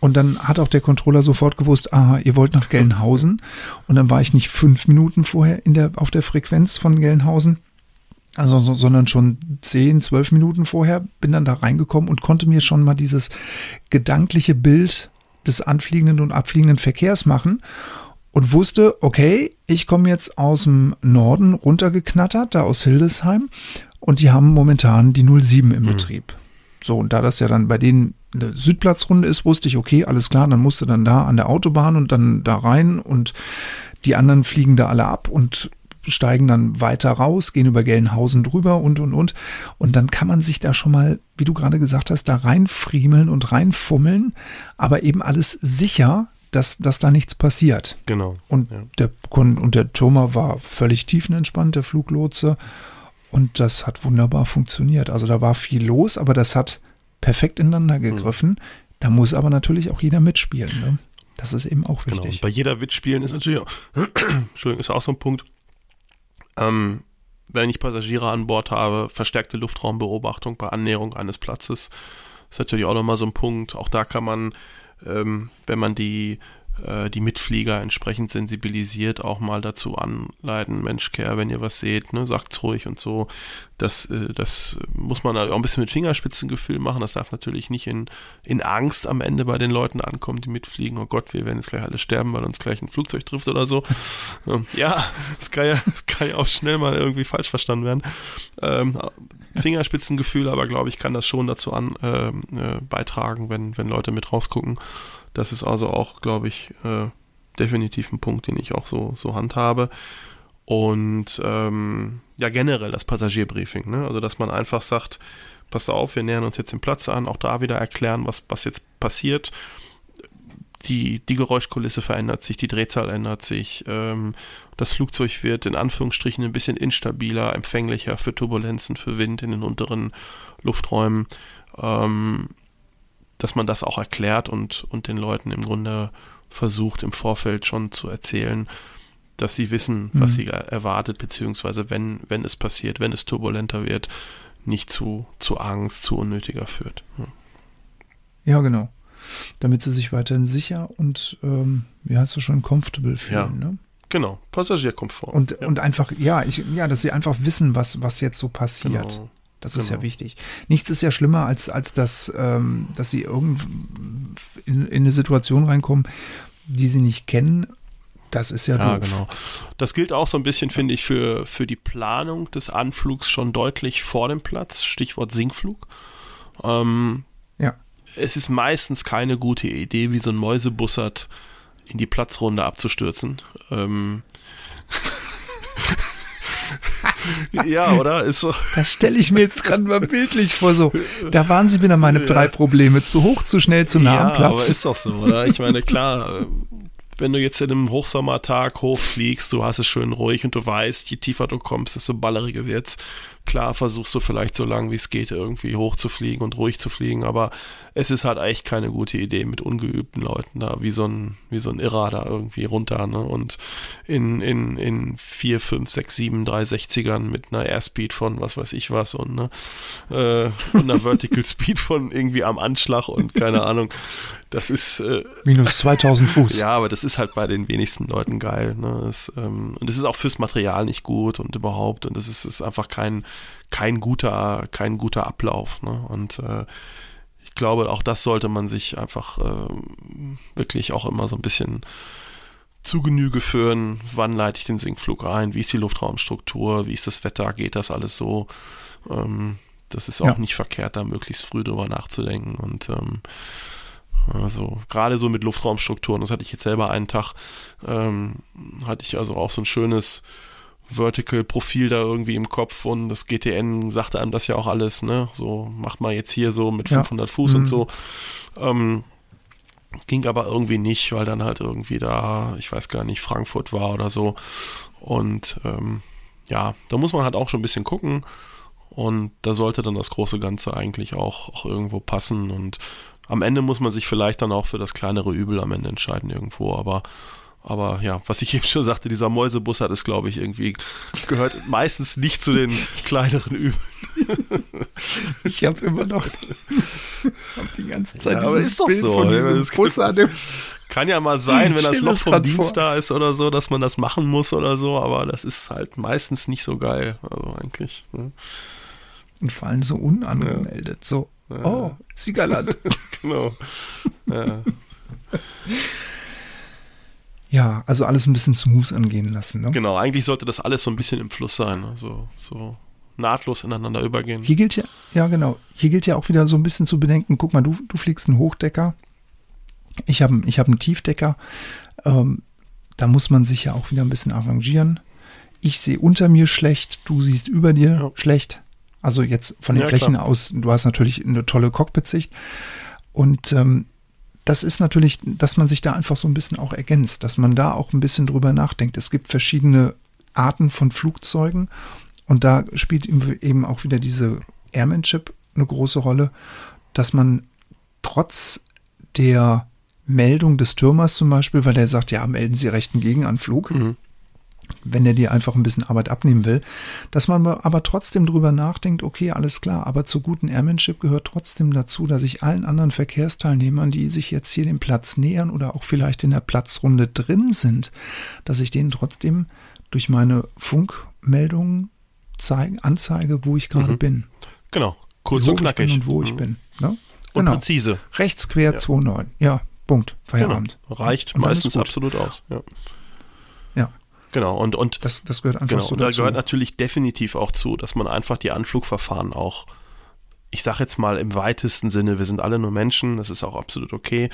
Und dann hat auch der Controller sofort gewusst, aha, ihr wollt nach Gelnhausen. Und dann war ich nicht fünf Minuten vorher in der, auf der Frequenz von Gelnhausen, also, so, sondern schon zehn, zwölf Minuten vorher bin dann da reingekommen und konnte mir schon mal dieses gedankliche Bild des anfliegenden und abfliegenden Verkehrs machen und wusste, okay, ich komme jetzt aus dem Norden runtergeknattert, da aus Hildesheim und die haben momentan die 07 im mhm. Betrieb. So, und da das ja dann bei denen eine Südplatzrunde ist, wusste ich, okay, alles klar, dann musste dann da an der Autobahn und dann da rein und die anderen fliegen da alle ab und steigen dann weiter raus, gehen über Gelnhausen drüber und, und, und. Und dann kann man sich da schon mal, wie du gerade gesagt hast, da reinfriemeln und reinfummeln, aber eben alles sicher, dass, dass da nichts passiert. Genau. Und ja. der und der Thomas war völlig tiefenentspannt, der Fluglotse. Und das hat wunderbar funktioniert. Also da war viel los, aber das hat perfekt ineinander gegriffen. Mhm. Da muss aber natürlich auch jeder mitspielen. Ne? Das ist eben auch wichtig. Genau. bei jeder Mitspielen ist natürlich auch, Entschuldigung, ist auch so ein Punkt, ähm, wenn ich Passagiere an Bord habe, verstärkte Luftraumbeobachtung bei Annäherung eines Platzes. Ist natürlich auch nochmal so ein Punkt. Auch da kann man, ähm, wenn man die äh, die Mitflieger entsprechend sensibilisiert, auch mal dazu anleiten, Mensch, Kerl, wenn ihr was seht, ne, sagt's ruhig und so. Das, äh, das muss man auch ein bisschen mit Fingerspitzengefühl machen. Das darf natürlich nicht in, in Angst am Ende bei den Leuten ankommen, die mitfliegen. Oh Gott, wir werden jetzt gleich alle sterben, weil uns gleich ein Flugzeug trifft oder so. Ähm, ja, das kann ja, das kann ja auch schnell mal irgendwie falsch verstanden werden. Ähm, Fingerspitzengefühl, aber glaube ich, kann das schon dazu an, äh, äh, beitragen, wenn, wenn Leute mit rausgucken. Das ist also auch, glaube ich, äh, definitiv ein Punkt, den ich auch so, so handhabe. Und ähm, ja, generell das Passagierbriefing, ne? Also, dass man einfach sagt, pass auf, wir nähern uns jetzt den Platz an, auch da wieder erklären, was, was jetzt passiert. Die, die Geräuschkulisse verändert sich, die Drehzahl ändert sich, ähm, das Flugzeug wird in Anführungsstrichen ein bisschen instabiler, empfänglicher für Turbulenzen, für Wind in den unteren Lufträumen. Ähm, dass man das auch erklärt und, und den Leuten im Grunde versucht im Vorfeld schon zu erzählen, dass sie wissen, was mhm. sie erwartet, beziehungsweise wenn, wenn es passiert, wenn es turbulenter wird, nicht zu, zu Angst, zu unnötiger führt. Ja, ja genau. Damit sie sich weiterhin sicher und, ähm, wie heißt du schon, comfortable fühlen. Ja. Ne? Genau, Passagierkomfort. Und, ja. und einfach, ja, ich, ja, dass sie einfach wissen, was, was jetzt so passiert. Genau. Das ist genau. ja wichtig. Nichts ist ja schlimmer, als, als dass, ähm, dass sie irgend in, in eine Situation reinkommen, die sie nicht kennen das ist ja, ja doof. genau. Das gilt auch so ein bisschen, finde ich, für, für die Planung des Anflugs schon deutlich vor dem Platz. Stichwort Sinkflug. Ähm, ja. Es ist meistens keine gute Idee, wie so ein Mäusebussard in die Platzrunde abzustürzen. Ähm, ja, oder? Ist so. Das stelle ich mir jetzt gerade mal bildlich vor. So, da waren sie wieder meine drei Probleme. Zu hoch, zu schnell, zu nah ja, am Platz. Aber ist doch so, oder? Ich meine, klar, wenn du jetzt in einem Hochsommertag hochfliegst, du hast es schön ruhig und du weißt, je tiefer du kommst, desto balleriger wird's. Klar versuchst du vielleicht so lange wie es geht irgendwie hochzufliegen und ruhig zu fliegen, aber es ist halt echt keine gute Idee mit ungeübten Leuten da, wie so ein, wie so ein Irrer da irgendwie runter, ne? Und in, in, in 4, 5, 6, 7, 360ern mit einer Airspeed von was weiß ich was und ne, äh, und einer Vertical Speed von irgendwie am Anschlag und keine Ahnung. Das ist äh, minus 2000 Fuß. Ja, aber das ist halt bei den wenigsten Leuten geil. Ne? Das, ähm, und es ist auch fürs Material nicht gut und überhaupt. Und das ist, ist einfach kein, kein guter, kein guter Ablauf. Ne? Und äh, ich glaube, auch das sollte man sich einfach äh, wirklich auch immer so ein bisschen zu Genüge führen. Wann leite ich den Sinkflug ein? Wie ist die Luftraumstruktur? Wie ist das Wetter? Geht das alles so? Ähm, das ist auch ja. nicht verkehrt, da möglichst früh drüber nachzudenken. Und ähm, also gerade so mit Luftraumstrukturen, das hatte ich jetzt selber einen Tag, ähm, hatte ich also auch so ein schönes Vertical-Profil da irgendwie im Kopf und das GTN sagte einem das ja auch alles, ne? So, macht mal jetzt hier so mit 500 ja. Fuß mhm. und so. Ähm, ging aber irgendwie nicht, weil dann halt irgendwie da, ich weiß gar nicht, Frankfurt war oder so. Und ähm, ja, da muss man halt auch schon ein bisschen gucken. Und da sollte dann das große Ganze eigentlich auch, auch irgendwo passen. Und am Ende muss man sich vielleicht dann auch für das kleinere Übel am Ende entscheiden irgendwo, aber aber ja, was ich eben schon sagte, dieser Mäusebus hat es, glaube ich, irgendwie gehört meistens nicht zu den kleineren Übeln. Ich habe immer noch hab die ganze Zeit ja, aber ist doch Bild so. von diesem das Bus an dem kann ja mal sein, wenn das Loch vom Dienst vor. da ist oder so, dass man das machen muss oder so, aber das ist halt meistens nicht so geil. Also eigentlich. Ne? Und vor allem so unangemeldet. Ja. So, ja. oh, Siegerland. genau. Ja. Ja. also alles ein bisschen smooth angehen lassen. Ne? Genau, eigentlich sollte das alles so ein bisschen im Fluss sein. Also so nahtlos ineinander übergehen. Hier gilt ja, ja genau, hier gilt ja auch wieder so ein bisschen zu bedenken, guck mal, du, du fliegst einen Hochdecker, ich habe ich hab einen Tiefdecker, ähm, da muss man sich ja auch wieder ein bisschen arrangieren. Ich sehe unter mir schlecht, du siehst über dir ja. schlecht. Also jetzt von den ja, Flächen klar. aus, du hast natürlich eine tolle Cockpit-Sicht. Und ähm, das ist natürlich, dass man sich da einfach so ein bisschen auch ergänzt, dass man da auch ein bisschen drüber nachdenkt. Es gibt verschiedene Arten von Flugzeugen und da spielt eben auch wieder diese Airmanship eine große Rolle, dass man trotz der Meldung des Türmers zum Beispiel, weil der sagt, ja, melden Sie rechten Gegenanflug, mhm wenn er dir einfach ein bisschen Arbeit abnehmen will, dass man aber trotzdem drüber nachdenkt, okay, alles klar, aber zur guten Airmanship gehört trotzdem dazu, dass ich allen anderen Verkehrsteilnehmern, die sich jetzt hier dem Platz nähern oder auch vielleicht in der Platzrunde drin sind, dass ich denen trotzdem durch meine Funkmeldungen zeigen, anzeige, wo ich gerade mhm. bin. Genau, kurz und knackig. und wo mhm. ich bin. Ne? Und genau. präzise. Rechts quer ja. 2,9. Ja, Punkt. Feierabend. Genau. Reicht meistens absolut aus. Ja. Genau, und, und das, das gehört einfach genau, so und da gehört natürlich definitiv auch zu, dass man einfach die Anflugverfahren auch, ich sage jetzt mal im weitesten Sinne, wir sind alle nur Menschen, das ist auch absolut okay.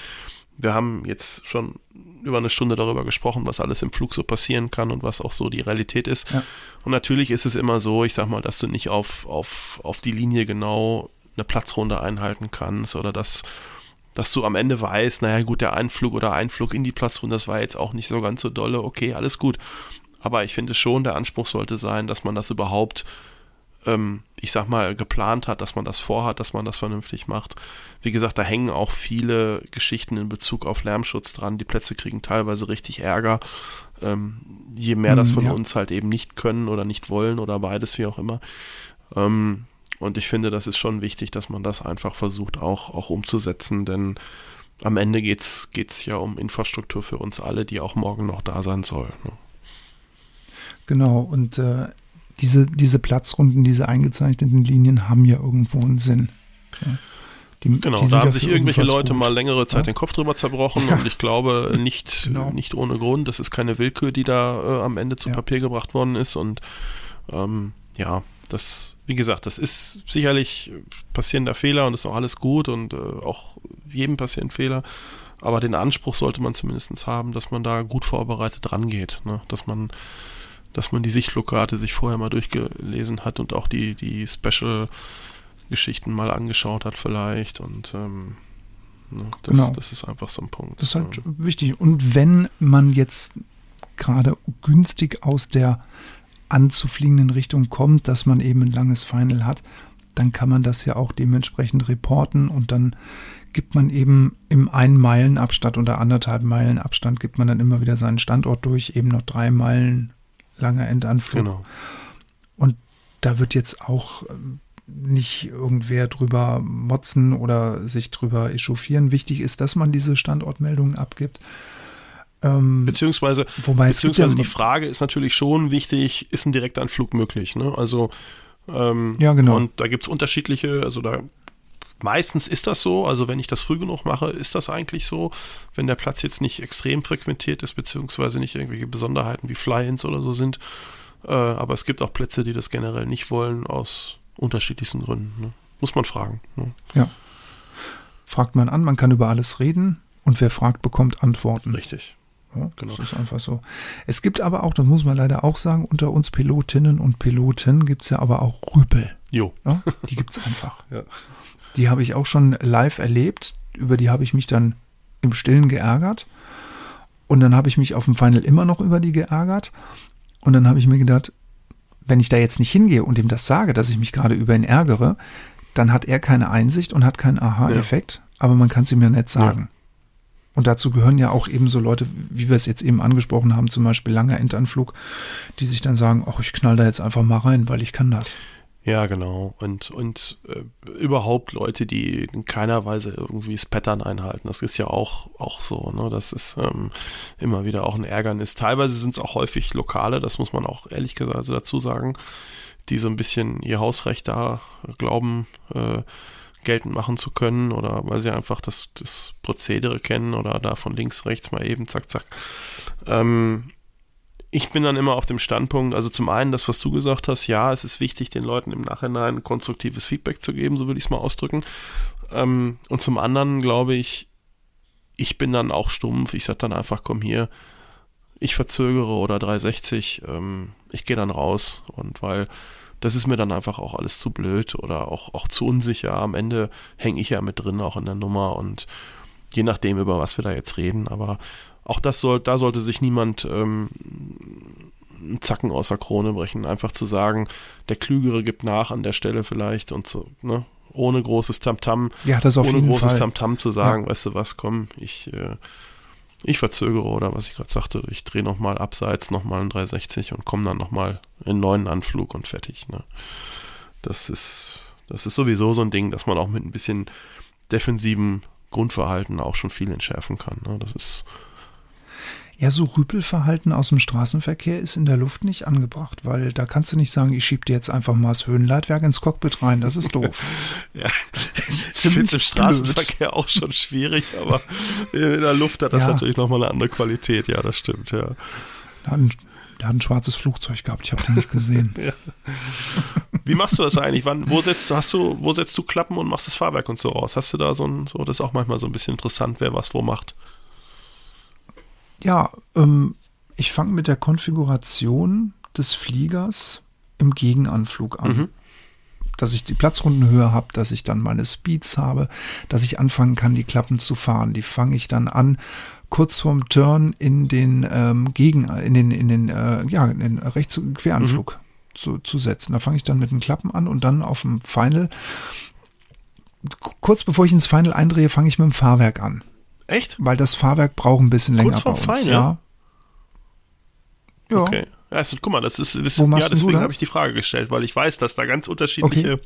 Wir haben jetzt schon über eine Stunde darüber gesprochen, was alles im Flug so passieren kann und was auch so die Realität ist. Ja. Und natürlich ist es immer so, ich sag mal, dass du nicht auf, auf, auf die Linie genau eine Platzrunde einhalten kannst oder dass dass du am Ende weißt, naja gut, der Einflug oder Einflug in die Platzrunde, das war jetzt auch nicht so ganz so dolle, okay, alles gut. Aber ich finde schon, der Anspruch sollte sein, dass man das überhaupt ähm, ich sag mal, geplant hat, dass man das vorhat, dass man das vernünftig macht. Wie gesagt, da hängen auch viele Geschichten in Bezug auf Lärmschutz dran. Die Plätze kriegen teilweise richtig Ärger. Ähm, je mehr das hm, von ja. uns halt eben nicht können oder nicht wollen oder beides, wie auch immer. Ähm, und ich finde, das ist schon wichtig, dass man das einfach versucht auch, auch umzusetzen, denn am Ende geht es ja um Infrastruktur für uns alle, die auch morgen noch da sein soll. Ne? Genau, und äh, diese, diese Platzrunden, diese eingezeichneten Linien haben ja irgendwo einen Sinn. Ja. Die, genau, die da haben sich irgendwelche Leute gut. mal längere Zeit ja? den Kopf drüber zerbrochen ja. und ich glaube nicht, genau. nicht ohne Grund. Das ist keine Willkür, die da äh, am Ende zu Papier gebracht worden ist und ähm, ja, das, wie gesagt, das ist sicherlich passierender Fehler und ist auch alles gut und äh, auch jedem passieren Fehler. Aber den Anspruch sollte man zumindest haben, dass man da gut vorbereitet rangeht. Ne? Dass man, dass man die Sichtflugkarte sich vorher mal durchgelesen hat und auch die, die Special-Geschichten mal angeschaut hat vielleicht. Und ähm, ne, das, genau. das ist einfach so ein Punkt. Das ist halt ja. wichtig. Und wenn man jetzt gerade günstig aus der anzufliegenden Richtung kommt, dass man eben ein langes Final hat, dann kann man das ja auch dementsprechend reporten und dann gibt man eben im einen Meilen Abstand oder anderthalb Meilen Abstand gibt man dann immer wieder seinen Standort durch, eben noch drei Meilen langer Endanflug. Genau. Und da wird jetzt auch ähm, nicht irgendwer drüber motzen oder sich drüber echauffieren. Wichtig ist, dass man diese Standortmeldungen abgibt. Ähm, beziehungsweise wobei beziehungsweise ja die Frage ist natürlich schon wichtig, ist ein Direktanflug möglich? Ne? Also ähm, ja, genau. Und da gibt es unterschiedliche, also da meistens ist das so, also wenn ich das früh genug mache, ist das eigentlich so. Wenn der Platz jetzt nicht extrem frequentiert ist, beziehungsweise nicht irgendwelche Besonderheiten wie Fly-ins oder so sind. Äh, aber es gibt auch Plätze, die das generell nicht wollen, aus unterschiedlichsten Gründen. Ne? Muss man fragen. Ne? Ja. Fragt man an, man kann über alles reden und wer fragt, bekommt Antworten. Richtig. Ja, genau. Das ist einfach so. Es gibt aber auch, das muss man leider auch sagen, unter uns Pilotinnen und Piloten gibt es ja aber auch Rüpel. Jo. Ja, die gibt es einfach. ja. Die habe ich auch schon live erlebt. Über die habe ich mich dann im Stillen geärgert. Und dann habe ich mich auf dem Final immer noch über die geärgert. Und dann habe ich mir gedacht, wenn ich da jetzt nicht hingehe und ihm das sage, dass ich mich gerade über ihn ärgere, dann hat er keine Einsicht und hat keinen Aha-Effekt. Ja. Aber man kann es ihm ja nicht sagen. Und dazu gehören ja auch eben so Leute, wie wir es jetzt eben angesprochen haben, zum Beispiel langer Endanflug, die sich dann sagen, ach, ich knall da jetzt einfach mal rein, weil ich kann das. Ja, genau. Und, und äh, überhaupt Leute, die in keiner Weise irgendwie das Pattern einhalten. Das ist ja auch, auch so. Ne? Das ist ähm, immer wieder auch ein Ärgernis. Teilweise sind es auch häufig Lokale, das muss man auch ehrlich gesagt also dazu sagen, die so ein bisschen ihr Hausrecht da glauben, äh, geltend machen zu können oder weil sie einfach das, das Prozedere kennen oder da von links, rechts mal eben zack, zack. Ähm, ich bin dann immer auf dem Standpunkt, also zum einen das, was du gesagt hast, ja, es ist wichtig, den Leuten im Nachhinein konstruktives Feedback zu geben, so würde ich es mal ausdrücken. Ähm, und zum anderen glaube ich, ich bin dann auch stumpf, ich sage dann einfach, komm hier, ich verzögere oder 360, ähm, ich gehe dann raus und weil das ist mir dann einfach auch alles zu blöd oder auch, auch zu unsicher. Am Ende hänge ich ja mit drin, auch in der Nummer und je nachdem, über was wir da jetzt reden. Aber auch das soll, da sollte sich niemand ähm, einen Zacken aus der Krone brechen. Einfach zu sagen, der Klügere gibt nach an der Stelle vielleicht und so, ne? Ohne großes Tamtam, -Tam, ja, das auf ohne jeden großes Tamtam -Tam zu sagen, ja. weißt du was, komm, ich äh, ich verzögere oder was ich gerade sagte, ich drehe nochmal abseits, nochmal ein 360 und komme dann nochmal in einen neuen Anflug und fertig. Ne? Das ist, das ist sowieso so ein Ding, dass man auch mit ein bisschen defensivem Grundverhalten auch schon viel entschärfen kann. Ne? Das ist ja, so Rüpelverhalten aus dem Straßenverkehr ist in der Luft nicht angebracht, weil da kannst du nicht sagen, ich schieb dir jetzt einfach mal das Höhenleitwerk ins Cockpit rein. Das ist doof. ja, ich finde es im Straßenverkehr blöd. auch schon schwierig, aber in der Luft hat das ja. natürlich nochmal eine andere Qualität. Ja, das stimmt, ja. Der hat ein, hat ein schwarzes Flugzeug gehabt, ich habe den nicht gesehen. ja. Wie machst du das eigentlich? Wann, wo setzt du, hast du, wo setzt du Klappen und machst das Fahrwerk und so raus? Hast du da so ein, so, das ist auch manchmal so ein bisschen interessant, wer was wo macht. Ja, ähm, ich fange mit der Konfiguration des Fliegers im Gegenanflug an. Mhm. Dass ich die Platzrundenhöhe habe, dass ich dann meine Speeds habe, dass ich anfangen kann, die Klappen zu fahren. Die fange ich dann an, kurz vorm Turn in den ähm, Gegen, in den, in den, äh, ja, in den Rechts- Queranflug. zu, zu setzen. Da fange ich dann mit den Klappen an und dann auf dem Final. Kurz bevor ich ins Final eindrehe, fange ich mit dem Fahrwerk an. Echt? Weil das Fahrwerk braucht ein bisschen länger Kurz bei uns. Final? Ja. Ja. Okay. Ja, also, guck mal, das ist, das, Wo ja, deswegen habe ich die Frage gestellt, weil ich weiß, dass da ganz unterschiedliche,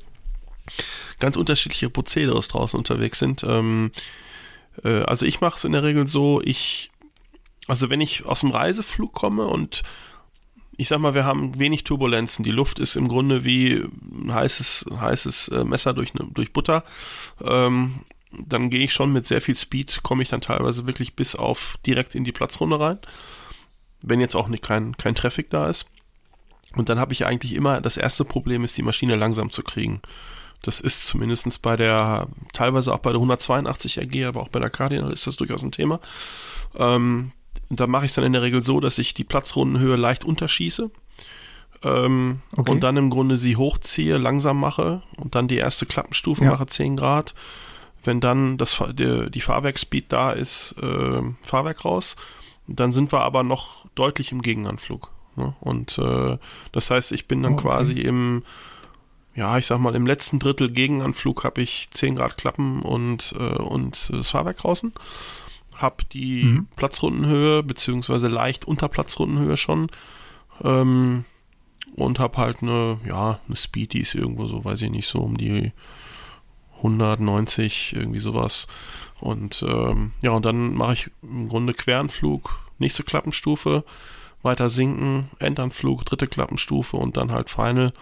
ganz unterschiedliche Prozederes draußen unterwegs sind. Ähm, äh, also ich mache es in der Regel so, ich, also wenn ich aus dem Reiseflug komme und ich sag mal, wir haben wenig Turbulenzen. Die Luft ist im Grunde wie ein heißes, heißes äh, Messer durch, ne, durch Butter. Ähm, dann gehe ich schon mit sehr viel Speed, komme ich dann teilweise wirklich bis auf direkt in die Platzrunde rein. Wenn jetzt auch nicht kein, kein Traffic da ist. Und dann habe ich eigentlich immer, das erste Problem ist, die Maschine langsam zu kriegen. Das ist zumindest bei der, teilweise auch bei der 182 RG, aber auch bei der Cardinal ist das durchaus ein Thema. Ähm, da mache ich es dann in der Regel so, dass ich die Platzrundenhöhe leicht unterschieße. Ähm, Okay. Und dann im Grunde sie hochziehe, langsam mache und dann die erste Klappenstufe Ja. mache, 10 Grad. Wenn dann das, der, die Fahrwerksspeed da ist, äh, Fahrwerk raus. Dann sind wir aber noch deutlich im Gegenanflug. Ne? Und äh, das heißt, ich bin dann Oh, okay. quasi im, ja, ich sag mal, im letzten Drittel Gegenanflug habe ich 10 Grad Klappen und, äh, und das Fahrwerk draußen. Hab die Mhm. Platzrundenhöhe, beziehungsweise leicht unter Platzrundenhöhe schon. Ähm, und hab halt eine, ja, eine Speed, die ist irgendwo so, weiß ich nicht, so um die 190, irgendwie sowas. Und ähm, ja, und dann mache ich im Grunde Queranflug, nächste Klappenstufe, weiter sinken, Endanflug, dritte Klappenstufe und dann halt Final,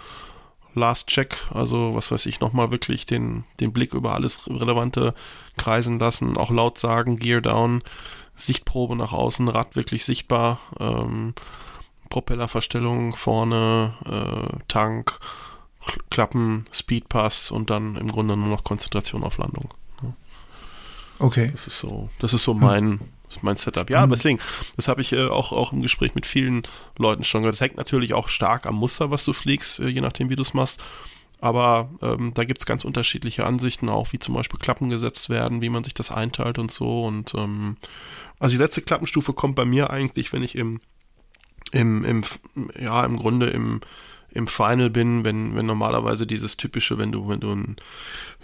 Last Check, also was weiß ich, nochmal wirklich den, den Blick über alles Relevante kreisen lassen, auch laut sagen, Gear down, Sichtprobe nach außen, Rad wirklich sichtbar, ähm, Propellerverstellung vorne, äh, Tank, Klappen, Speedpass und dann im Grunde nur noch Konzentration auf Landung. Okay. Das ist so, das ist so mein, das ist mein Setup. Ja, Spannend. deswegen, das habe ich äh, auch, auch im Gespräch mit vielen Leuten schon gehört. Das hängt natürlich auch stark am Muster, was du fliegst, äh, je nachdem, wie du es machst. Aber ähm, da gibt es ganz unterschiedliche Ansichten, auch wie zum Beispiel Klappen gesetzt werden, wie man sich das einteilt und so. Und ähm, also die letzte Klappenstufe kommt bei mir eigentlich, wenn ich im, im, im ja, im Grunde im, im Final bin, wenn, wenn normalerweise dieses typische, wenn du, wenn du ein,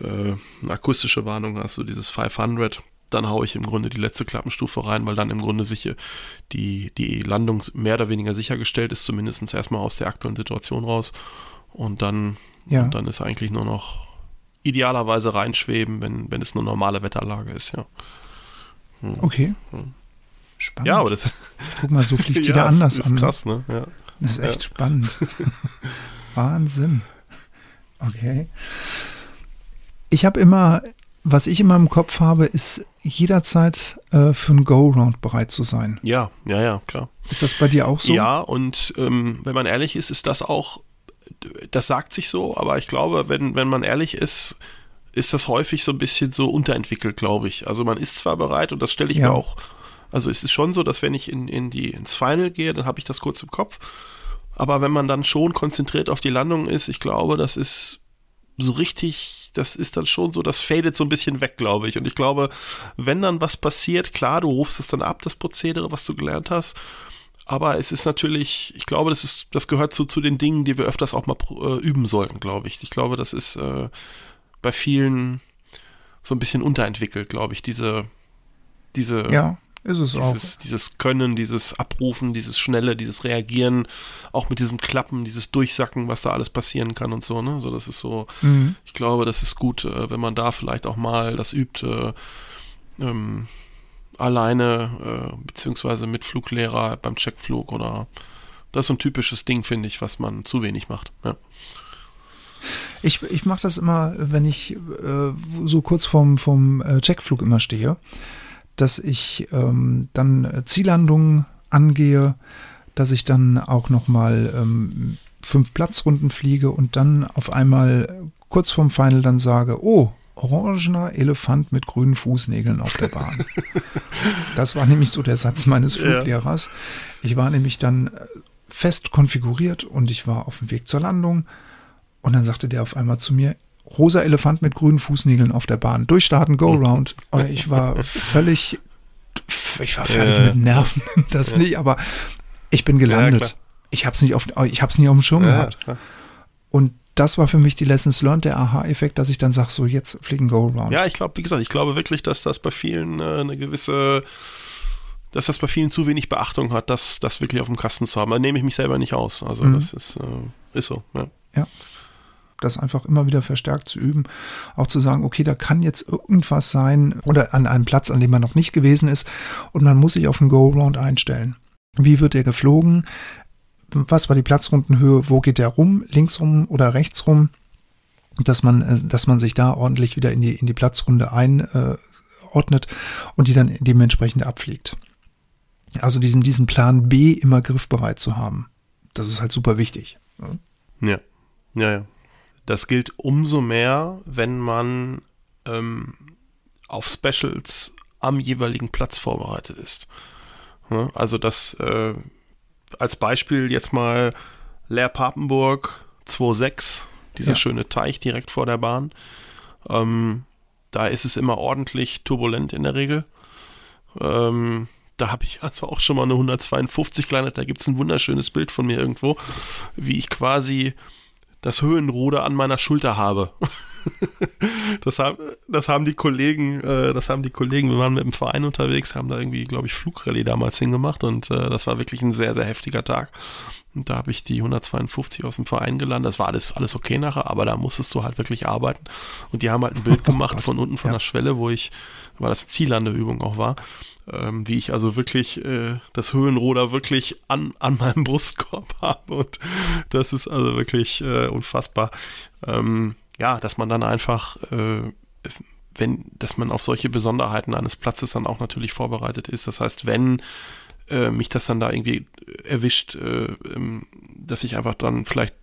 äh, eine akustische Warnung hast, so dieses 500, dann haue ich im Grunde die letzte Klappenstufe rein, weil dann im Grunde sicher die, die Landung mehr oder weniger sichergestellt ist, zumindest erstmal aus der aktuellen Situation raus. Und dann, Ja. und dann ist eigentlich nur noch idealerweise reinschweben, wenn, wenn es eine normale Wetterlage ist, ja. Okay. Spannend. Ja, aber das Guck mal, so fliegt ja, jeder ist- anders ist an. ne? krass, ne? Ja. Das ist echt spannend. Wahnsinn. Okay. Ich habe immer, was ich immer im Kopf habe, ist jederzeit äh, für ein Go-Round bereit zu sein. ja, ja, ja, klar. Ist das bei dir auch so? Ja, und ähm, wenn man ehrlich ist, ist das auch, das sagt sich so, aber ich glaube, wenn, wenn man ehrlich ist, ist das häufig so ein bisschen so unterentwickelt, glaube ich. Also man ist zwar bereit und das stelle ich Ja. mir auch, also es ist schon so, dass wenn ich in, in die, ins Final gehe, dann habe ich das kurz im Kopf. Aber wenn man dann schon konzentriert auf die Landung ist, ich glaube, das ist so richtig, das ist dann schon so, das fadet so ein bisschen weg, glaube ich. Und ich glaube, wenn dann was passiert, klar, du rufst es dann ab, das Prozedere, was du gelernt hast. Aber es ist natürlich, ich glaube, das ist, das gehört zu, zu den Dingen, die wir öfters auch mal äh, üben sollten, glaube ich. Ich glaube, das ist äh, bei vielen so ein bisschen unterentwickelt, glaube ich, diese, diese, Ja, ist es auch. dieses, dieses Können, dieses Abrufen, dieses Schnelle, dieses Reagieren, auch mit diesem Klappen, dieses Durchsacken, was da alles passieren kann und so, ne? So, das ist so, Mhm. ich glaube, das ist gut, äh, wenn man da vielleicht auch mal das übt, äh, ähm, alleine, äh, beziehungsweise mit Fluglehrer beim Checkflug oder das ist so ein typisches Ding, finde ich, was man zu wenig macht. Ja. Ich, ich mache das immer, wenn ich äh, so kurz vorm, vom äh, Checkflug immer stehe, dass ich ähm, dann äh, Ziellandungen angehe, dass ich dann auch nochmal ähm, fünf Platzrunden fliege und dann auf einmal kurz vorm Final dann sage, oh, orangener Elefant mit grünen Fußnägeln auf der Bahn. das war nämlich so der Satz meines Ja. Fluglehrers. Ich war nämlich dann äh, fest konfiguriert und ich war auf dem Weg zur Landung und dann sagte der auf einmal zu mir, rosa Elefant mit grünen Fußnägeln auf der Bahn. Durchstarten, go round. Und ich war völlig, ich war fertig Ja. mit Nerven. Das Ja. nicht, aber ich bin Ja, gelandet. klar. ich habe es nicht auf, ich habe es nie auf dem Schirm Ja, gehabt. klar. Und das war für mich die Lessons learned, der Aha-Effekt, dass ich dann sage, so jetzt fliegen Go-Around. Ja, ich glaube, wie gesagt, ich glaube wirklich, dass das bei vielen äh, eine gewisse, dass das bei vielen zu wenig Beachtung hat, das, das wirklich auf dem Kasten zu haben. Da nehme ich mich selber nicht aus. Also Mhm. das ist, äh, ist so. Ja. Das einfach immer wieder verstärkt zu üben, auch zu sagen, okay, da kann jetzt irgendwas sein oder an einem Platz, an dem man noch nicht gewesen ist und man muss sich auf einen Go-Round einstellen. Wie wird der geflogen? Was war die Platzrundenhöhe? Wo geht der rum? Links rum oder rechts rum? Dass man, äh, dass man sich da ordentlich wieder in die, in die Platzrunde einordnet und die dann dementsprechend abfliegt. Also diesen, diesen Plan B immer griffbereit zu haben. Das ist halt super wichtig. Ja, ja, ja. Das gilt umso mehr, wenn man ähm, auf Specials am jeweiligen Platz vorbereitet ist. Ja, also das äh, als Beispiel jetzt mal Leer Papenburg 2.6, dieser Ja. schöne Teich direkt vor der Bahn. Ähm, da ist es immer ordentlich turbulent in der Regel. Ähm, da habe ich also auch schon mal eine 152 gelandet. Da gibt es ein wunderschönes Bild von mir irgendwo, wie ich quasi das Höhenruder an meiner Schulter habe. das, haben, das haben die Kollegen, äh, das haben die Kollegen, wir waren mit dem Verein unterwegs, haben da irgendwie, glaube ich, Flugrallye damals hingemacht und äh, das war wirklich ein sehr, sehr heftiger Tag. Und da habe ich die 152 aus dem Verein gelandet. Das war alles, alles okay nachher, aber da musstest du halt wirklich arbeiten. Und die haben halt ein Bild gemacht Gott. von unten von Ja. der Schwelle, wo ich, weil das Ziellandeübung auch war, ähm, wie ich also wirklich äh, das Höhenruder wirklich an, an meinem Brustkorb habe. Und das ist also wirklich äh, unfassbar. Ähm, ja, dass man dann einfach, äh, wenn, dass man auf solche Besonderheiten eines Platzes dann auch natürlich vorbereitet ist. Das heißt, wenn äh, mich das dann da irgendwie erwischt, äh, ähm, dass ich einfach dann vielleicht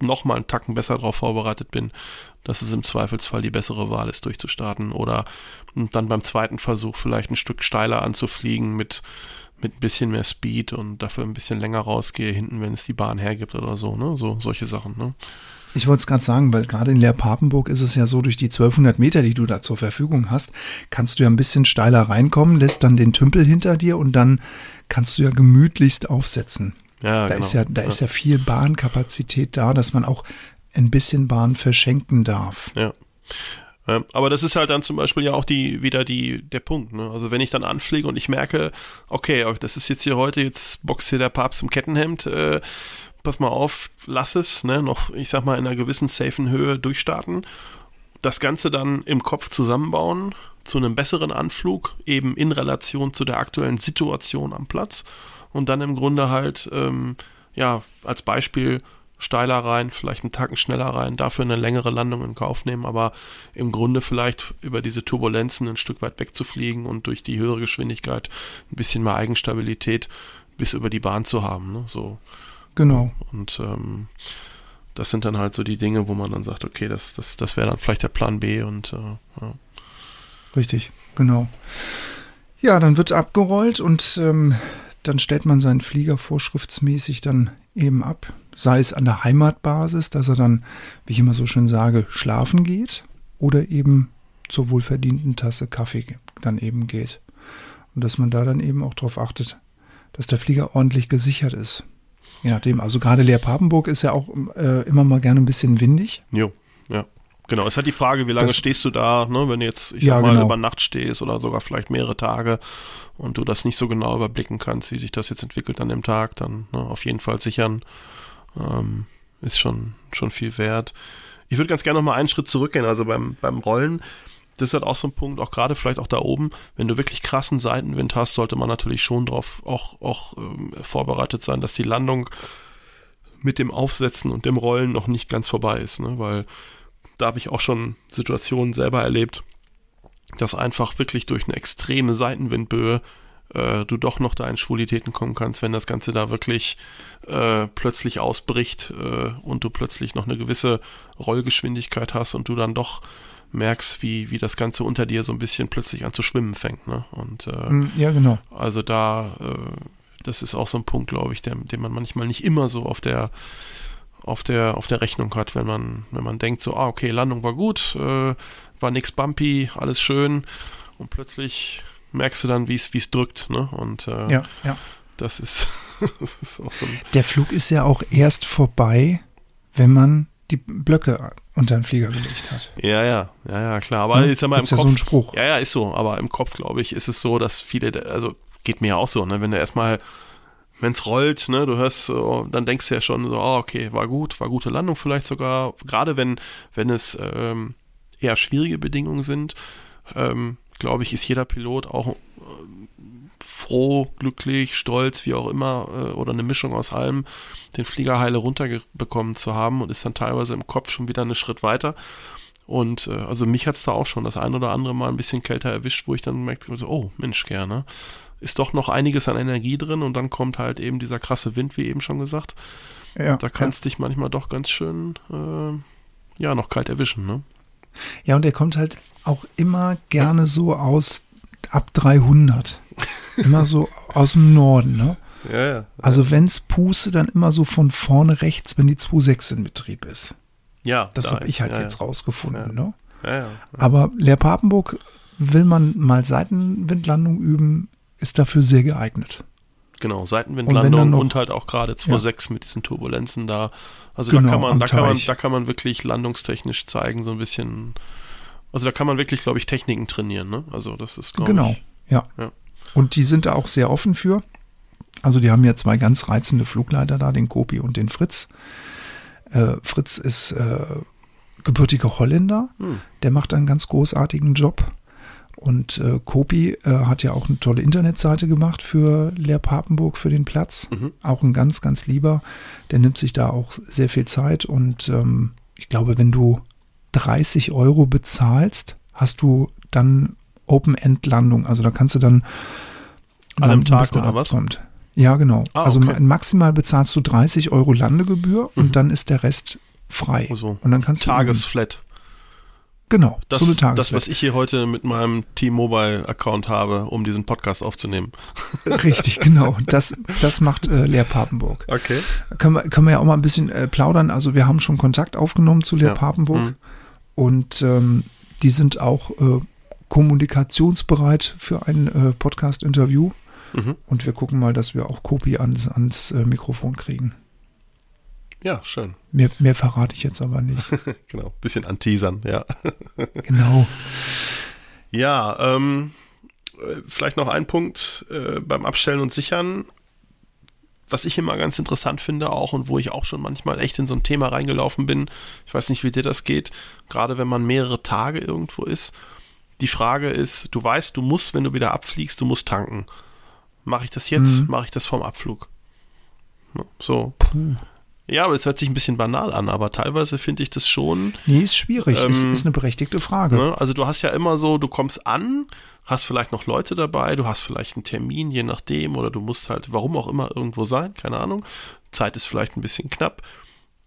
noch mal einen Tacken besser darauf vorbereitet bin, dass es im Zweifelsfall die bessere Wahl ist, durchzustarten oder dann beim zweiten Versuch vielleicht ein Stück steiler anzufliegen mit mit ein bisschen mehr Speed und dafür ein bisschen länger rausgehe hinten, wenn es die Bahn hergibt oder so, ne? So solche Sachen, ne? Ich wollte es gerade sagen, weil gerade in Leer-Papenburg ist es ja so, durch die 1200 Meter, die du da zur Verfügung hast, kannst du ja ein bisschen steiler reinkommen, lässt dann den Tümpel hinter dir und dann kannst du ja gemütlichst aufsetzen. Ja, da genau. ist ja, da ist ja viel Bahnkapazität da, dass man auch ein bisschen Bahn verschenken darf. Ja. Ja, Aber das ist halt dann zum Beispiel ja auch die, wieder die, der Punkt, ne? Also wenn ich dann anfliege und ich merke, okay, das ist jetzt hier heute, jetzt boxt hier der Papst im Kettenhemd, äh, pass mal auf, lass es, ne, noch, ich sag mal, in einer gewissen safen Höhe durchstarten. Das Ganze dann im Kopf zusammenbauen zu einem besseren Anflug, eben in Relation zu der aktuellen Situation am Platz und dann im Grunde halt, ähm, ja, als Beispiel steiler rein, vielleicht einen Tacken schneller rein, dafür eine längere Landung in Kauf nehmen, aber im Grunde vielleicht über diese Turbulenzen ein Stück weit wegzufliegen und durch die höhere Geschwindigkeit ein bisschen mehr Eigenstabilität bis über die Bahn zu haben. Ne? So. Genau. Und ähm, das sind dann halt so die Dinge, wo man dann sagt, okay, das, das, das wäre dann vielleicht der Plan B und äh, ja. Richtig, genau. Ja, dann wird abgerollt und ähm, dann stellt man seinen Flieger vorschriftsmäßig dann eben ab. Sei es an der Heimatbasis, dass er dann, wie ich immer so schön sage, schlafen geht oder eben zur wohlverdienten Tasse Kaffee dann eben geht. Und dass man da dann eben auch darauf achtet, dass der Flieger ordentlich gesichert ist. Je nachdem, also gerade Leer Papenburg ist ja auch äh, immer mal gerne ein bisschen windig. Jo, ja. Genau, es halt die Frage, wie lange Das- stehst du da, ne, wenn du jetzt, ich Ja, sag mal, genau. über Nacht stehst oder sogar vielleicht mehrere Tage und du das nicht so genau überblicken kannst, wie sich das jetzt entwickelt an dem Tag, dann ne, auf jeden Fall sichern. Ähm, ist schon, schon viel wert. Ich würde ganz gerne noch mal einen Schritt zurückgehen, also beim, beim Rollen. Das ist halt auch so ein Punkt, auch gerade vielleicht auch da oben, wenn du wirklich krassen Seitenwind hast, sollte man natürlich schon drauf auch, auch ähm, vorbereitet sein, dass die Landung mit dem Aufsetzen und dem Rollen noch nicht ganz vorbei ist, ne? weil da habe ich auch schon Situationen selber erlebt, dass einfach wirklich durch eine extreme Seitenwindböe äh, du doch noch da in Schwulitäten kommen kannst, wenn das Ganze da wirklich äh, plötzlich ausbricht äh, und du plötzlich noch eine gewisse Rollgeschwindigkeit hast und du dann doch merkst, wie, wie das Ganze unter dir so ein bisschen plötzlich an zu schwimmen fängt. Ne? Und äh, Hm, Ja, genau. also da, äh, das ist auch so ein Punkt, glaube ich, der, den man manchmal nicht immer so auf der auf der auf der Rechnung hat, wenn man wenn man denkt so, ah okay, Landung war gut, äh, war nix bumpy, alles schön und plötzlich merkst du dann, wie es drückt, ne? Und äh, Ja, ja. das ist so Der Flug ist ja auch erst vorbei, wenn man die Blöcke unter den Flieger gelegt hat. Ja, ja, ja, ja, klar. Aber ja, ist ja mal im Kopf. Ja, so ein Spruch. Ja, ja, ist so. Aber im Kopf, glaube ich, ist es so, dass viele, also geht mir ja auch so, ne, wenn du erstmal wenn es rollt, ne, du hörst, so, dann denkst du ja schon so, oh, okay, war gut, war gute Landung vielleicht sogar. Gerade wenn, wenn es ähm, eher schwierige Bedingungen sind, ähm, glaube ich, ist jeder Pilot auch äh, froh, glücklich, stolz, wie auch immer, äh, oder eine Mischung aus allem, den Flieger heile runterbekommen zu haben und ist dann teilweise im Kopf schon wieder einen Schritt weiter. Und äh, also mich hat es da auch schon das ein oder andere Mal ein bisschen kälter erwischt, wo ich dann merkte, so, oh Mensch, gerne. Ist doch noch einiges an Energie drin und dann kommt halt eben dieser krasse Wind, wie eben schon gesagt. Ja, da kannst ja. dich manchmal doch ganz schön, äh, ja, noch kalt erwischen, ne? Ja, und er kommt halt auch immer gerne so aus ab 300. Immer so aus dem Norden, ne? Ja, ja. Also wenn es puste, dann immer so von vorne rechts, wenn die 2.6 in Betrieb ist. Ja. Das da habe ich halt ja, jetzt rausgefunden, ja. ne? Ja, ja, Aber Leer Papenburg will man mal Seitenwindlandung üben, ist dafür sehr geeignet. Genau, Seitenwindlandung und, und halt auch gerade 2.6 mit diesen Turbulenzen da. Also genau, da kann man, da kann man, da kann man wirklich landungstechnisch zeigen, so ein bisschen. Also da kann man wirklich, glaube ich, Techniken trainieren, ne? Also das ist, glaube genau, ich. Genau, ja. ja. Und die sind da auch sehr offen für. Also die haben ja zwei ganz reizende Flugleiter da, den Kopi und den Fritz. Äh, Fritz ist äh, gebürtiger Holländer, hm. der macht einen ganz großartigen Job. Und äh, Kopi äh, hat ja auch eine tolle Internetseite gemacht für Leer Papenburg, für den Platz. Mhm. Auch ein ganz, ganz lieber. Der nimmt sich da auch sehr viel Zeit. Und ähm, ich glaube, wenn du 30 Euro bezahlst, hast du dann Open-End-Landung. Also da kannst du dann an einem Tag oder was? Kommt. Ja, genau. Ah, also okay. maximal bezahlst du 30 Euro Landegebühr mhm. und dann ist der Rest frei. Also, und dann kannst Tagesflat. Genau, das, so eine Tagesflat. Das, was ich hier heute mit meinem T-Mobile-Account habe, um diesen Podcast aufzunehmen. Richtig, genau. Das, das macht äh, Leer Papenburg. Okay. Können wir, können wir ja auch mal ein bisschen äh, plaudern. Also wir haben schon Kontakt aufgenommen zu Leer ja. Papenburg mhm. und ähm, die sind auch äh, kommunikationsbereit für ein äh, Podcast-Interview. Mhm. Und wir gucken mal, dass wir auch Kopi ans, ans äh, Mikrofon kriegen. Ja, schön. Mehr, mehr verrate ich jetzt aber nicht. genau, bisschen anteasern, ja. genau. Ja, ähm, äh, vielleicht noch ein Punkt äh, beim Abstellen und Sichern. Was ich immer ganz interessant finde auch und wo ich auch schon manchmal echt in so ein Thema reingelaufen bin, ich weiß nicht, wie dir das geht, gerade wenn man mehrere Tage irgendwo ist. Die Frage ist, du weißt, du musst, wenn du wieder abfliegst, du musst tanken. Mache ich das jetzt? Mhm. Mache ich das vorm Abflug? So. Puh. Ja, aber es hört sich ein bisschen banal an, aber teilweise finde ich das schon. Nee, ist schwierig. Ähm, ist, ist eine berechtigte Frage. Ne? Also du hast ja immer so, du kommst an, hast vielleicht noch Leute dabei, du hast vielleicht einen Termin, je nachdem, oder du musst halt, warum auch immer, irgendwo sein, keine Ahnung. Zeit ist vielleicht ein bisschen knapp.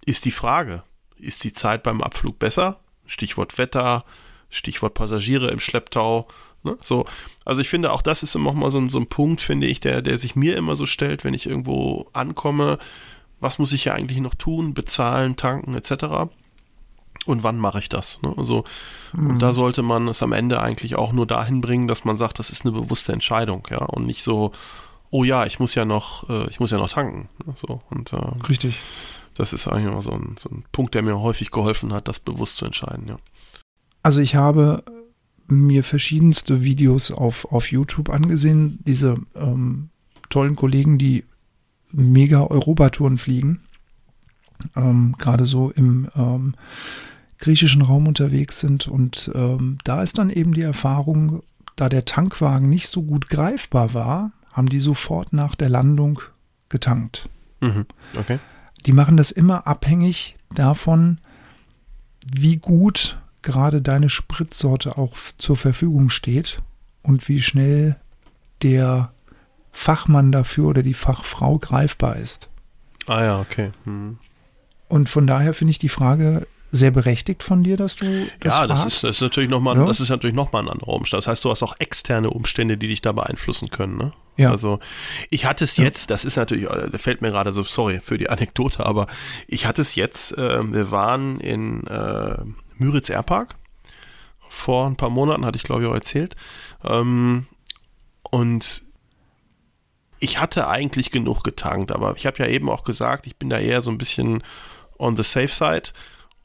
Ist die Frage, ist die Zeit beim Abflug besser? Stichwort Wetter, Stichwort Passagiere im Schlepptau. Ne? So, also ich finde, auch das ist immer mal so, so ein Punkt, finde ich, der, der sich mir immer so stellt, wenn ich irgendwo ankomme was muss ich ja eigentlich noch tun, bezahlen, tanken etc. Und wann mache ich das? Ne? Also, mhm. und da sollte man es am Ende eigentlich auch nur dahin bringen, dass man sagt, das ist eine bewusste Entscheidung, ja, und nicht so, oh ja, ich muss ja noch, äh, ich muss ja noch tanken. Ne? So, und, äh, Richtig. Das ist eigentlich immer so ein, so ein Punkt, der mir häufig geholfen hat, das bewusst zu entscheiden, ja. Also ich habe mir verschiedenste Videos auf, auf YouTube angesehen, diese ähm, tollen Kollegen, die mega Europatouren fliegen. Ähm, Gerade so im ähm, griechischen Raum unterwegs sind. Und ähm, da ist dann eben die Erfahrung, da der Tankwagen nicht so gut greifbar war, haben die sofort nach der Landung getankt. Mhm. Okay. Die machen das immer abhängig davon, wie gut gerade deine Spritsorte auch zur Verfügung steht und wie schnell der Fachmann dafür oder die Fachfrau greifbar ist. Ah ja, okay. Hm. Und von daher finde ich die Frage sehr berechtigt von dir, dass du das Ja, das ist, das ist natürlich nochmal, ja? das ist natürlich nochmal ein anderer Umstand. Das heißt, du hast auch externe Umstände, die dich da beeinflussen können, ne? Ja. Also ich hatte es jetzt, das ist natürlich, da fällt mir gerade so, sorry für die Anekdote, aber ich hatte es jetzt, äh, wir waren in äh, Müritz Airpark. Vor ein paar Monaten hatte ich, glaube ich, auch erzählt. Ähm, und ich hatte eigentlich genug getankt, aber ich habe ja eben auch gesagt, ich bin da eher so ein bisschen on the safe side.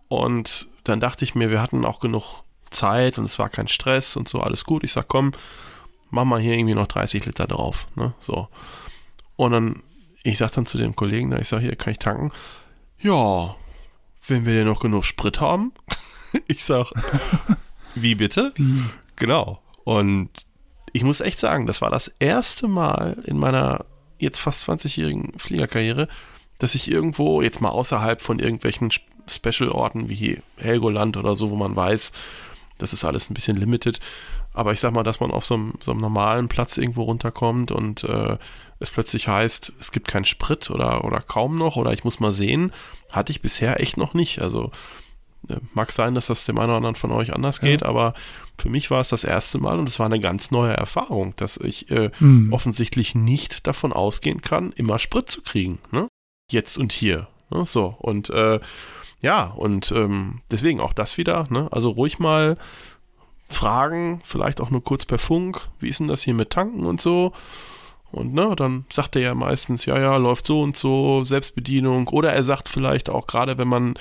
Und dann dachte ich mir, wir hatten auch genug Zeit und es war kein Stress und so, alles gut. Ich sag, komm, mach mal hier irgendwie noch 30 Liter drauf. Ne? So. Und dann, ich sag dann zu dem Kollegen, ich sag, hier kann ich tanken. Ja, wenn wir denn noch genug Sprit haben. ich sag, wie bitte? Wie? Genau. Und ich muss echt sagen, das war das erste Mal in meiner jetzt fast 20-jährigen Fliegerkarriere, dass ich irgendwo, jetzt mal außerhalb von irgendwelchen Special-Orten wie Helgoland oder so, wo man weiß, das ist alles ein bisschen limited, aber ich sag mal, dass man auf so einem, so einem normalen Platz irgendwo runterkommt und äh, es plötzlich heißt, es gibt keinen Sprit oder, oder kaum noch oder ich muss mal sehen, hatte ich bisher echt noch nicht. Also mag sein, dass das dem einen oder anderen von euch anders geht, ja. aber für mich war es das erste Mal und es war eine ganz neue Erfahrung, dass ich äh, mhm. offensichtlich nicht davon ausgehen kann, immer Sprit zu kriegen. Ne? Jetzt und hier. Ne? So, und äh, ja, und ähm, deswegen auch das wieder. Ne? Also ruhig mal fragen, vielleicht auch nur kurz per Funk, wie ist denn das hier mit Tanken und so. Und ne, dann sagt er ja meistens, ja, ja, läuft so und so, Selbstbedienung. Oder er sagt vielleicht auch, gerade wenn man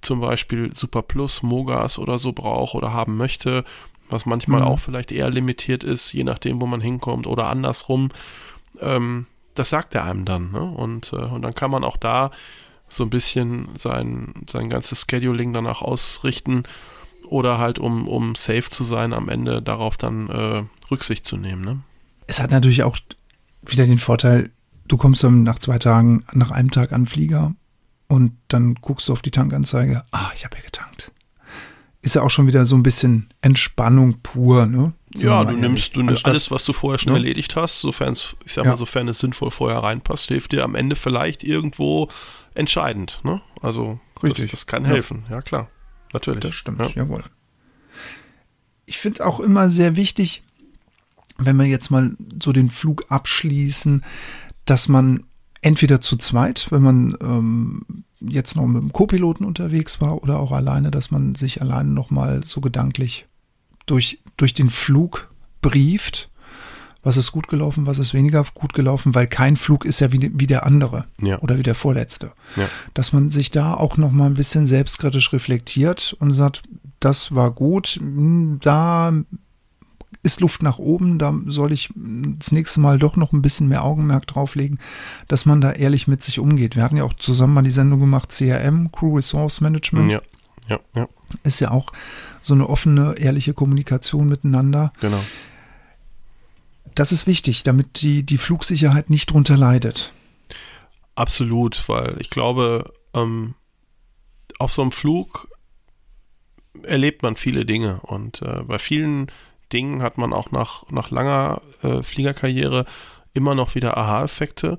zum Beispiel Super Plus, Mogas oder so braucht oder haben möchte, was manchmal mhm. auch vielleicht eher limitiert ist, je nachdem, wo man hinkommt oder andersrum. Ähm, das sagt er einem dann. Ne? Und, äh, und dann kann man auch da so ein bisschen sein, sein ganzes Scheduling danach ausrichten oder halt um, um safe zu sein, am Ende darauf dann äh, Rücksicht zu nehmen. Ne? Es hat natürlich auch wieder den Vorteil, du kommst dann nach zwei Tagen, nach einem Tag an Flieger und dann guckst du auf die Tankanzeige, ah, ich habe ja getankt. Ist ja auch schon wieder so ein bisschen Entspannung pur, ne? Ja, du nimmst du nimmst alles, was du vorher schon ne? erledigt hast, sofern es, ich sag ja. mal, sofern es sinnvoll vorher reinpasst, hilft dir am Ende vielleicht irgendwo entscheidend, ne? Also Richtig. Das, das kann helfen, ja, ja klar. Natürlich. Das stimmt, ja. jawohl. Ich finde auch immer sehr wichtig, wenn wir jetzt mal so den Flug abschließen, dass man entweder zu zweit, wenn man ähm, jetzt noch mit dem Co-Piloten unterwegs war oder auch alleine, dass man sich alleine noch mal so gedanklich durch, durch den Flug brieft was ist gut gelaufen, was ist weniger gut gelaufen, weil kein Flug ist ja wie, wie der andere ja. oder wie der vorletzte. Ja. Dass man sich da auch noch mal ein bisschen selbstkritisch reflektiert und sagt, das war gut, hm, da ist Luft nach oben, da soll ich das nächste Mal doch noch ein bisschen mehr Augenmerk drauflegen, dass man da ehrlich mit sich umgeht. Wir hatten ja auch zusammen mal die Sendung gemacht, CRM, Crew Resource Management. Ja, ja, ja. Ist ja auch so eine offene, ehrliche Kommunikation miteinander. Genau. Das ist wichtig, damit die, die Flugsicherheit nicht drunter leidet. Absolut, weil ich glaube, ähm, auf so einem Flug erlebt man viele Dinge und äh, bei vielen Dingen hat man auch nach, nach langer äh, Fliegerkarriere immer noch wieder Aha-Effekte,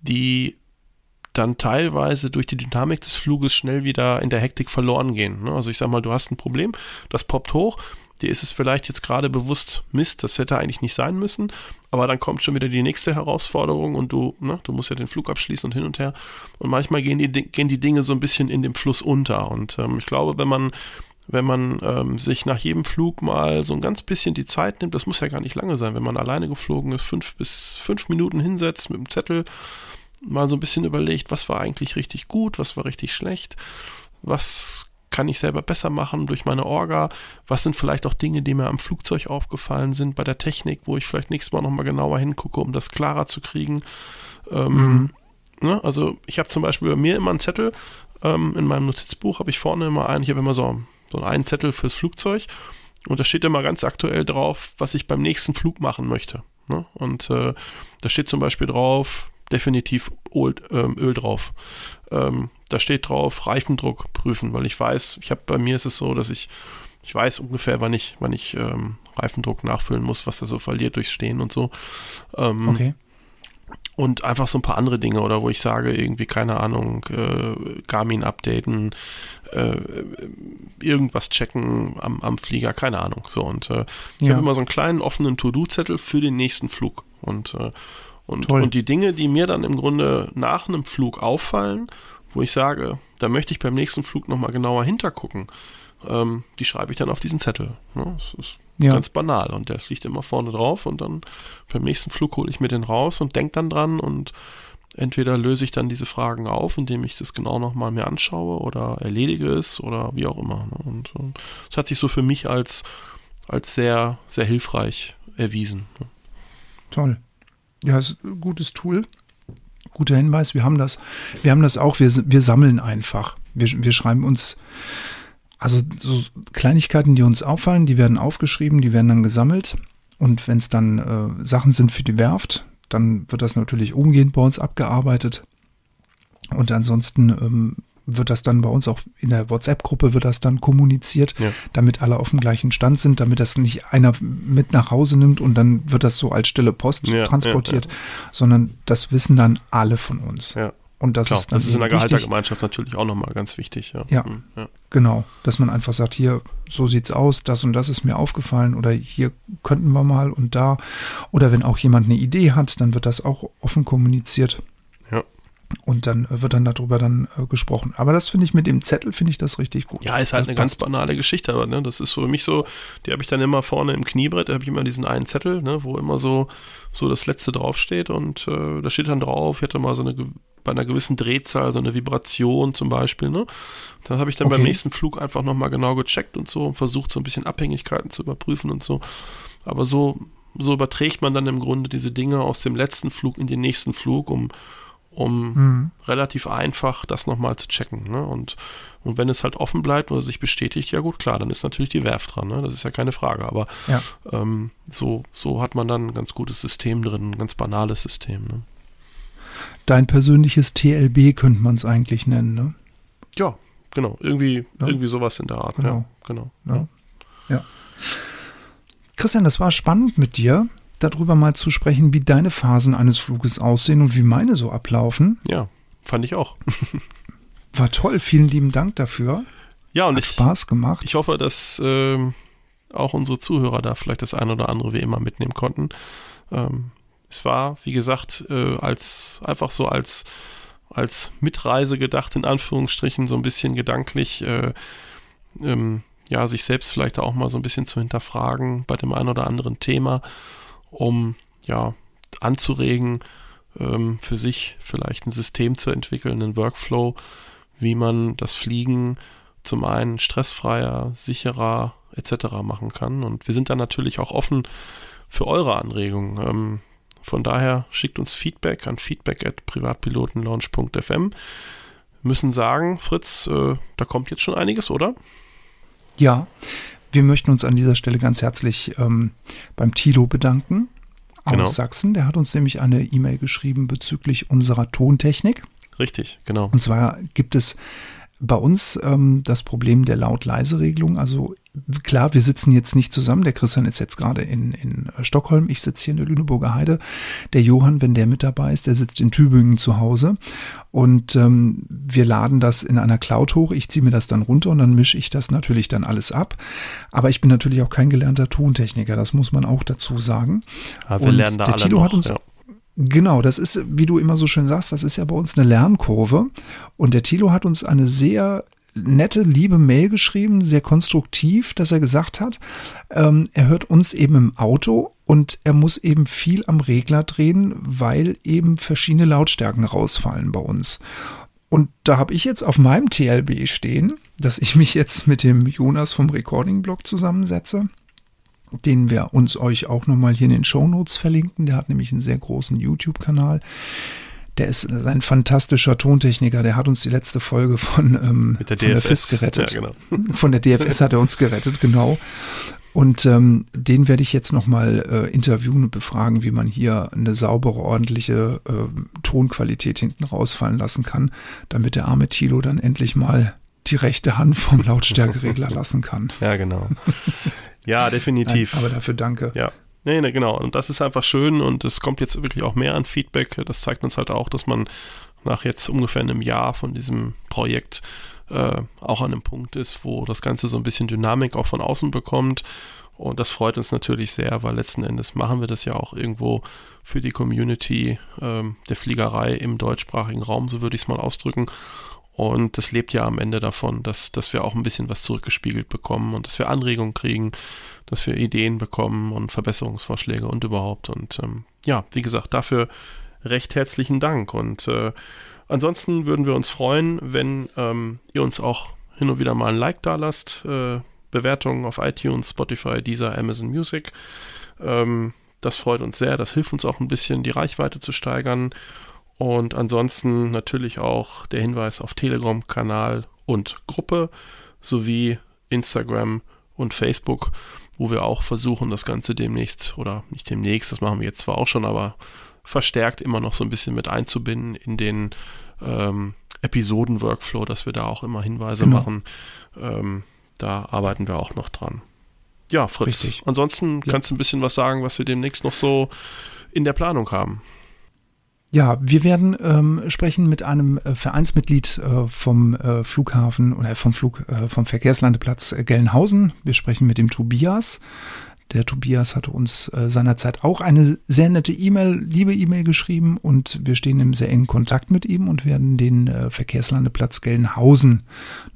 die dann teilweise durch die Dynamik des Fluges schnell wieder in der Hektik verloren gehen. Ne? Also ich sag mal, du hast ein Problem, das poppt hoch, dir ist es vielleicht jetzt gerade bewusst, Mist, das hätte eigentlich nicht sein müssen, aber dann kommt schon wieder die nächste Herausforderung und du, ne, du musst ja den Flug abschließen und hin und her. Und manchmal gehen die, gehen die Dinge so ein bisschen in dem Fluss unter. Und ähm, ich glaube, wenn man wenn man ähm, sich nach jedem Flug mal so ein ganz bisschen die Zeit nimmt, das muss ja gar nicht lange sein, wenn man alleine geflogen ist, fünf bis fünf Minuten hinsetzt mit dem Zettel, mal so ein bisschen überlegt, was war eigentlich richtig gut, was war richtig schlecht, was kann ich selber besser machen durch meine Orga? Was sind vielleicht auch Dinge, die mir am Flugzeug aufgefallen sind, bei der Technik, wo ich vielleicht nächstes Mal nochmal genauer hingucke, um das klarer zu kriegen? Ähm, mhm. ne? Also ich habe zum Beispiel bei mir immer einen Zettel, ähm, in meinem Notizbuch habe ich vorne immer einen, ich habe immer so, so einen Zettel fürs Flugzeug und da steht immer ganz aktuell drauf, was ich beim nächsten Flug machen möchte. Ne? Und äh, da steht zum Beispiel drauf, definitiv Öl, ähm, Öl drauf. Ähm, da steht drauf, Reifendruck prüfen, weil ich weiß, ich habe bei mir ist es so, dass ich ich weiß ungefähr, wann ich, wann ich ähm, Reifendruck nachfüllen muss, was er so verliert durchs Stehen und so. Ähm, okay. Und einfach so ein paar andere Dinge, oder wo ich sage, irgendwie, keine Ahnung, äh, Garmin updaten, äh, irgendwas checken am, am Flieger, keine Ahnung. So, und äh, ich ja. habe immer so einen kleinen offenen To-Do-Zettel für den nächsten Flug. Und, äh, und, und die Dinge, die mir dann im Grunde nach einem Flug auffallen, wo ich sage, da möchte ich beim nächsten Flug nochmal genauer hintergucken, ähm, die schreibe ich dann auf diesen Zettel. Ne? Das ist Ja. Ganz banal. Und der liegt immer vorne drauf und dann beim nächsten Flug hole ich mir den raus und denke dann dran und entweder löse ich dann diese Fragen auf, indem ich das genau nochmal mir anschaue oder erledige es oder wie auch immer. Ne? Und es hat sich so für mich als, als sehr, sehr hilfreich erwiesen. Ne? Toll. Ja, ist ein gutes Tool. Guter Hinweis. Wir haben das, wir haben das auch. Wir, wir sammeln einfach. Wir, wir schreiben uns, also so Kleinigkeiten, die uns auffallen, die werden aufgeschrieben, die werden dann gesammelt. Und wenn es dann äh, Sachen sind für die Werft, dann wird das natürlich umgehend bei uns abgearbeitet. Und ansonsten ähm, wird das dann bei uns auch in der WhatsApp-Gruppe wird das dann kommuniziert, ja. damit alle auf dem gleichen Stand sind, damit das nicht einer mit nach Hause nimmt und dann wird das so als stille Post ja, transportiert, ja, sondern das wissen dann alle von uns. Und das Klar, ist das ist in der Gehaltergemeinschaft natürlich auch nochmal ganz wichtig. Ja. Mhm, ja, genau. Dass man einfach sagt, hier, so sieht's aus, das und das ist mir aufgefallen oder hier könnten wir mal und da. Oder wenn auch jemand eine Idee hat, dann wird das auch offen kommuniziert. Und dann wird dann darüber dann äh, gesprochen. Aber das finde ich mit dem Zettel, finde ich das richtig gut. Ja, ist halt das eine passt. ganz banale Geschichte, aber ne, das ist für mich so, die habe ich dann immer vorne im Kniebrett, da habe ich immer diesen einen Zettel, ne, wo immer so, so das letzte draufsteht und äh, da steht dann drauf, ich hatte mal so eine bei einer gewissen Drehzahl so eine Vibration zum Beispiel. Ne? Dann habe ich dann okay. beim nächsten Flug einfach nochmal genau gecheckt und so und versucht so ein bisschen Abhängigkeiten zu überprüfen und so. Aber so, so überträgt man dann im Grunde diese Dinge aus dem letzten Flug in den nächsten Flug, um, um mhm. relativ einfach das nochmal zu checken. Ne? Und, und wenn es halt offen bleibt oder sich bestätigt, ja gut, klar, dann ist natürlich die Werft dran, ne? das ist ja keine Frage. Aber ja. ähm, so, so hat man dann ein ganz gutes System drin, ein ganz banales System. Ne? dein persönliches TLB könnte man es eigentlich nennen, ne? Ja, genau. Irgendwie, ja. irgendwie sowas in der Art. Genau. Ja, genau. Ja. ja. Christian, das war spannend mit dir, darüber mal zu sprechen, wie deine Phasen eines Fluges aussehen und wie meine so ablaufen. Ja, fand ich auch. war toll. Vielen lieben Dank dafür. Ja, und Hat ich, Spaß gemacht. Ich hoffe, dass äh, auch unsere Zuhörer da vielleicht das eine oder andere wie immer mitnehmen konnten. Ähm, es war, wie gesagt, äh, als einfach so als als Mitreise gedacht, in Anführungsstrichen, so ein bisschen gedanklich, äh, ähm, ja, sich selbst vielleicht auch mal so ein bisschen zu hinterfragen bei dem einen oder anderen Thema, um ja anzuregen, ähm, für sich vielleicht ein System zu entwickeln, einen Workflow, wie man das Fliegen zum einen stressfreier, sicherer etc. machen kann. Und wir sind dann natürlich auch offen für eure Anregungen. Ähm, von daher schickt uns Feedback an feedback at privatpilotenlaunch.fm. Müssen sagen, Fritz, äh, da kommt jetzt schon einiges, oder? Ja, wir möchten uns an dieser Stelle ganz herzlich ähm, beim Tilo bedanken aus genau. Sachsen. Der hat uns nämlich eine E-Mail geschrieben bezüglich unserer Tontechnik. Richtig, genau. Und zwar gibt es bei uns ähm, das Problem der Laut-Leise-Regelung. Also klar, wir sitzen jetzt nicht zusammen. Der Christian ist jetzt gerade in, in äh, Stockholm. Ich sitze hier in der Lüneburger Heide. Der Johann, wenn der mit dabei ist, der sitzt in Tübingen zu Hause. Und ähm, wir laden das in einer Cloud hoch. Ich ziehe mir das dann runter und dann mische ich das natürlich dann alles ab. Aber ich bin natürlich auch kein gelernter Tontechniker. Das muss man auch dazu sagen. Ja, wir und lernen da der alle Tilo noch, hat uns, ja. Genau, das ist, wie du immer so schön sagst, das ist ja bei uns eine Lernkurve. Und der Thilo hat uns eine sehr nette, liebe Mail geschrieben, sehr konstruktiv, dass er gesagt hat, ähm, er hört uns eben im Auto und er muss eben viel am Regler drehen, weil eben verschiedene Lautstärken rausfallen bei uns. Und da habe ich jetzt auf meinem TLB stehen, dass ich mich jetzt mit dem Jonas vom Recording-Blog zusammensetze den wir uns euch auch nochmal hier in den Show Notes verlinken. Der hat nämlich einen sehr großen YouTube-Kanal. Der ist ein fantastischer Tontechniker. Der hat uns die letzte Folge von, ähm, der, von der FIS gerettet. Ja, genau. Von der DFS hat er uns gerettet, genau. Und ähm, den werde ich jetzt nochmal äh, interviewen und befragen, wie man hier eine saubere, ordentliche äh, Tonqualität hinten rausfallen lassen kann, damit der arme Tilo dann endlich mal die rechte Hand vom Lautstärkeregler lassen kann. Ja, genau. Ja, definitiv. Nein, aber dafür danke. Ja. Nee, nee, genau. Und das ist einfach schön und es kommt jetzt wirklich auch mehr an Feedback. Das zeigt uns halt auch, dass man nach jetzt ungefähr einem Jahr von diesem Projekt äh, auch an einem Punkt ist, wo das Ganze so ein bisschen Dynamik auch von außen bekommt. Und das freut uns natürlich sehr, weil letzten Endes machen wir das ja auch irgendwo für die Community ähm, der Fliegerei im deutschsprachigen Raum, so würde ich es mal ausdrücken. Und das lebt ja am Ende davon, dass, dass wir auch ein bisschen was zurückgespiegelt bekommen und dass wir Anregungen kriegen, dass wir Ideen bekommen und Verbesserungsvorschläge und überhaupt. Und ähm, ja, wie gesagt, dafür recht herzlichen Dank. Und äh, ansonsten würden wir uns freuen, wenn ähm, ihr uns auch hin und wieder mal ein Like da lasst. Äh, Bewertungen auf iTunes, Spotify, Deezer, Amazon Music. Ähm, das freut uns sehr. Das hilft uns auch ein bisschen, die Reichweite zu steigern. Und ansonsten natürlich auch der Hinweis auf Telegram-Kanal und Gruppe sowie Instagram und Facebook, wo wir auch versuchen, das Ganze demnächst oder nicht demnächst, das machen wir jetzt zwar auch schon, aber verstärkt immer noch so ein bisschen mit einzubinden in den ähm, Episoden-Workflow, dass wir da auch immer Hinweise genau. machen. Ähm, da arbeiten wir auch noch dran. Ja, Fritz. Richtig. Ansonsten ja. kannst du ein bisschen was sagen, was wir demnächst noch so in der Planung haben. Ja, wir werden ähm, sprechen mit einem äh, Vereinsmitglied äh, vom äh, Flughafen oder vom Flug äh, vom Verkehrslandeplatz äh, Gelnhausen. Wir sprechen mit dem Tobias. Der Tobias hatte uns äh, seinerzeit auch eine sehr nette E-Mail, liebe E-Mail geschrieben und wir stehen im sehr engen Kontakt mit ihm und werden den äh, Verkehrslandeplatz Gelnhausen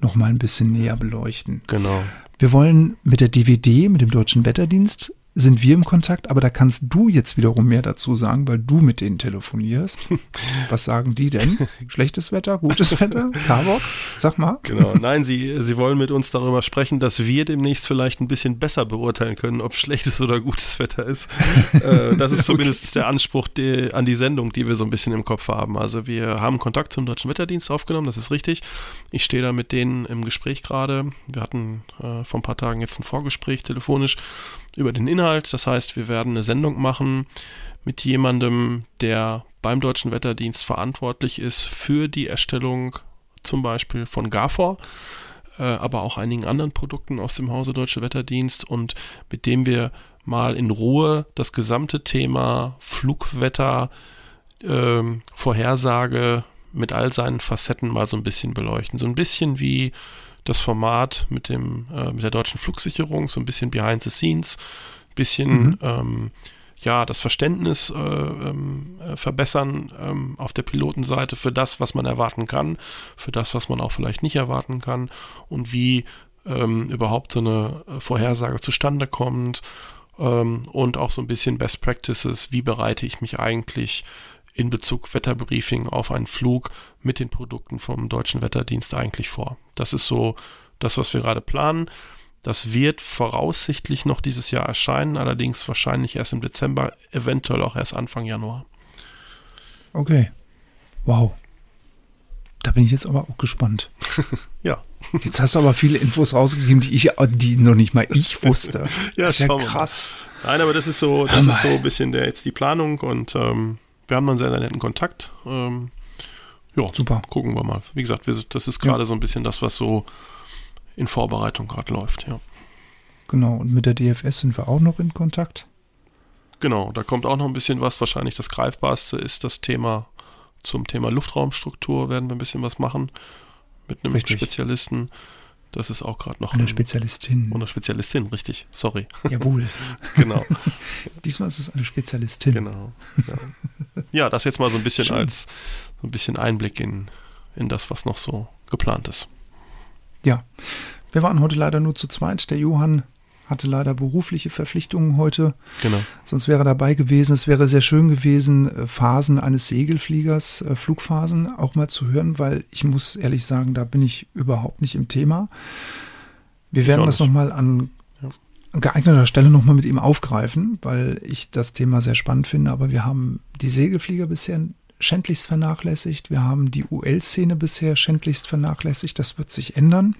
noch mal ein bisschen näher beleuchten. Genau. Wir wollen mit der DVD, mit dem Deutschen Wetterdienst, sind wir im Kontakt, aber da kannst du jetzt wiederum mehr dazu sagen, weil du mit denen telefonierst. Was sagen die denn? Schlechtes Wetter, gutes Wetter? Carbock? Sag mal. Genau, nein, sie, sie wollen mit uns darüber sprechen, dass wir demnächst vielleicht ein bisschen besser beurteilen können, ob schlechtes oder gutes Wetter ist. äh, das ist zumindest okay. der Anspruch die, an die Sendung, die wir so ein bisschen im Kopf haben. Also wir haben Kontakt zum Deutschen Wetterdienst aufgenommen, das ist richtig. Ich stehe da mit denen im Gespräch gerade. Wir hatten äh, vor ein paar Tagen jetzt ein Vorgespräch telefonisch über den Inhalt. Das heißt, wir werden eine Sendung machen mit jemandem, der beim Deutschen Wetterdienst verantwortlich ist für die Erstellung zum Beispiel von GAFOR, äh, aber auch einigen anderen Produkten aus dem Hause Deutsche Wetterdienst und mit dem wir mal in Ruhe das gesamte Thema Flugwetter, äh, Vorhersage mit all seinen Facetten mal so ein bisschen beleuchten. So ein bisschen wie das Format mit dem äh, mit der deutschen Flugsicherung, so ein bisschen behind the scenes, bisschen mhm. ähm, ja das Verständnis äh, ähm, äh, verbessern ähm, auf der Pilotenseite für das, was man erwarten kann, für das, was man auch vielleicht nicht erwarten kann und wie ähm, überhaupt so eine äh, Vorhersage zustande kommt ähm, und auch so ein bisschen Best Practices, wie bereite ich mich eigentlich in Bezug Wetterbriefing auf einen Flug mit den Produkten vom Deutschen Wetterdienst eigentlich vor. Das ist so das, was wir gerade planen. Das wird voraussichtlich noch dieses Jahr erscheinen, allerdings wahrscheinlich erst im Dezember, eventuell auch erst Anfang Januar. Okay. Wow. Da bin ich jetzt aber auch gespannt. ja. Jetzt hast du aber viele Infos rausgegeben, die ich, die noch nicht mal ich wusste. ja, das ist ja krass. Nein, aber das ist so, das ist so ein bisschen der, jetzt die Planung und ähm, wir haben einen sehr, sehr netten Kontakt. Ähm, ja, super. Gucken wir mal. Wie gesagt, wir, das ist gerade ja. so ein bisschen das, was so in Vorbereitung gerade läuft, ja. Genau, und mit der DFS sind wir auch noch in Kontakt. Genau, da kommt auch noch ein bisschen was. Wahrscheinlich das Greifbarste ist das Thema zum Thema Luftraumstruktur, werden wir ein bisschen was machen mit einem Richtig. Spezialisten. Das ist auch gerade noch. Eine Spezialistin. Eine Spezialistin, richtig. Sorry. Jawohl. genau. Diesmal ist es eine Spezialistin. Genau. Ja, ja das jetzt mal so ein bisschen Schön. als so ein bisschen Einblick in, in das, was noch so geplant ist. Ja. Wir waren heute leider nur zu zweit. Der Johann hatte leider berufliche Verpflichtungen heute. Genau. Sonst wäre er dabei gewesen. Es wäre sehr schön gewesen, äh, Phasen eines Segelfliegers, äh, Flugphasen auch mal zu hören, weil ich muss ehrlich sagen, da bin ich überhaupt nicht im Thema. Wir ich werden das nochmal an geeigneter Stelle nochmal mit ihm aufgreifen, weil ich das Thema sehr spannend finde. Aber wir haben die Segelflieger bisher schändlichst vernachlässigt. Wir haben die UL-Szene bisher schändlichst vernachlässigt. Das wird sich ändern.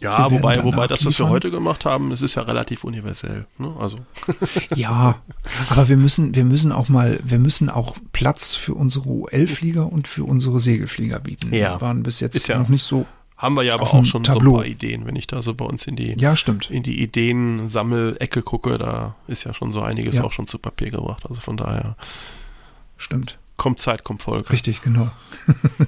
Ja, wobei, wobei das, was wir heute gemacht haben, es ist ja relativ universell. Ne? Also. ja, aber wir müssen, wir müssen auch mal, wir müssen auch Platz für unsere UL-Flieger und für unsere Segelflieger bieten. Ja. Wir waren bis jetzt ja, noch nicht so. Haben wir ja aber auch schon Tableau. so ein paar Ideen, wenn ich da so bei uns in die, ja, stimmt. in die Ideen-Sammelecke gucke, da ist ja schon so einiges ja. auch schon zu Papier gebracht. Also von daher. Stimmt. Kommt Zeit, kommt Folge. Richtig, genau.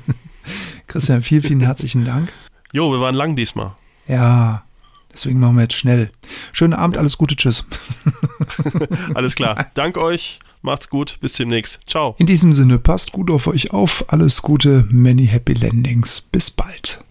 Christian, vielen, vielen herzlichen Dank. Jo, wir waren lang diesmal. Ja, deswegen machen wir jetzt schnell. Schönen Abend, alles Gute, tschüss. alles klar. Dank euch Macht's gut, bis demnächst. Ciao. In diesem Sinne, passt gut auf euch auf. Alles Gute, many happy landings. Bis bald.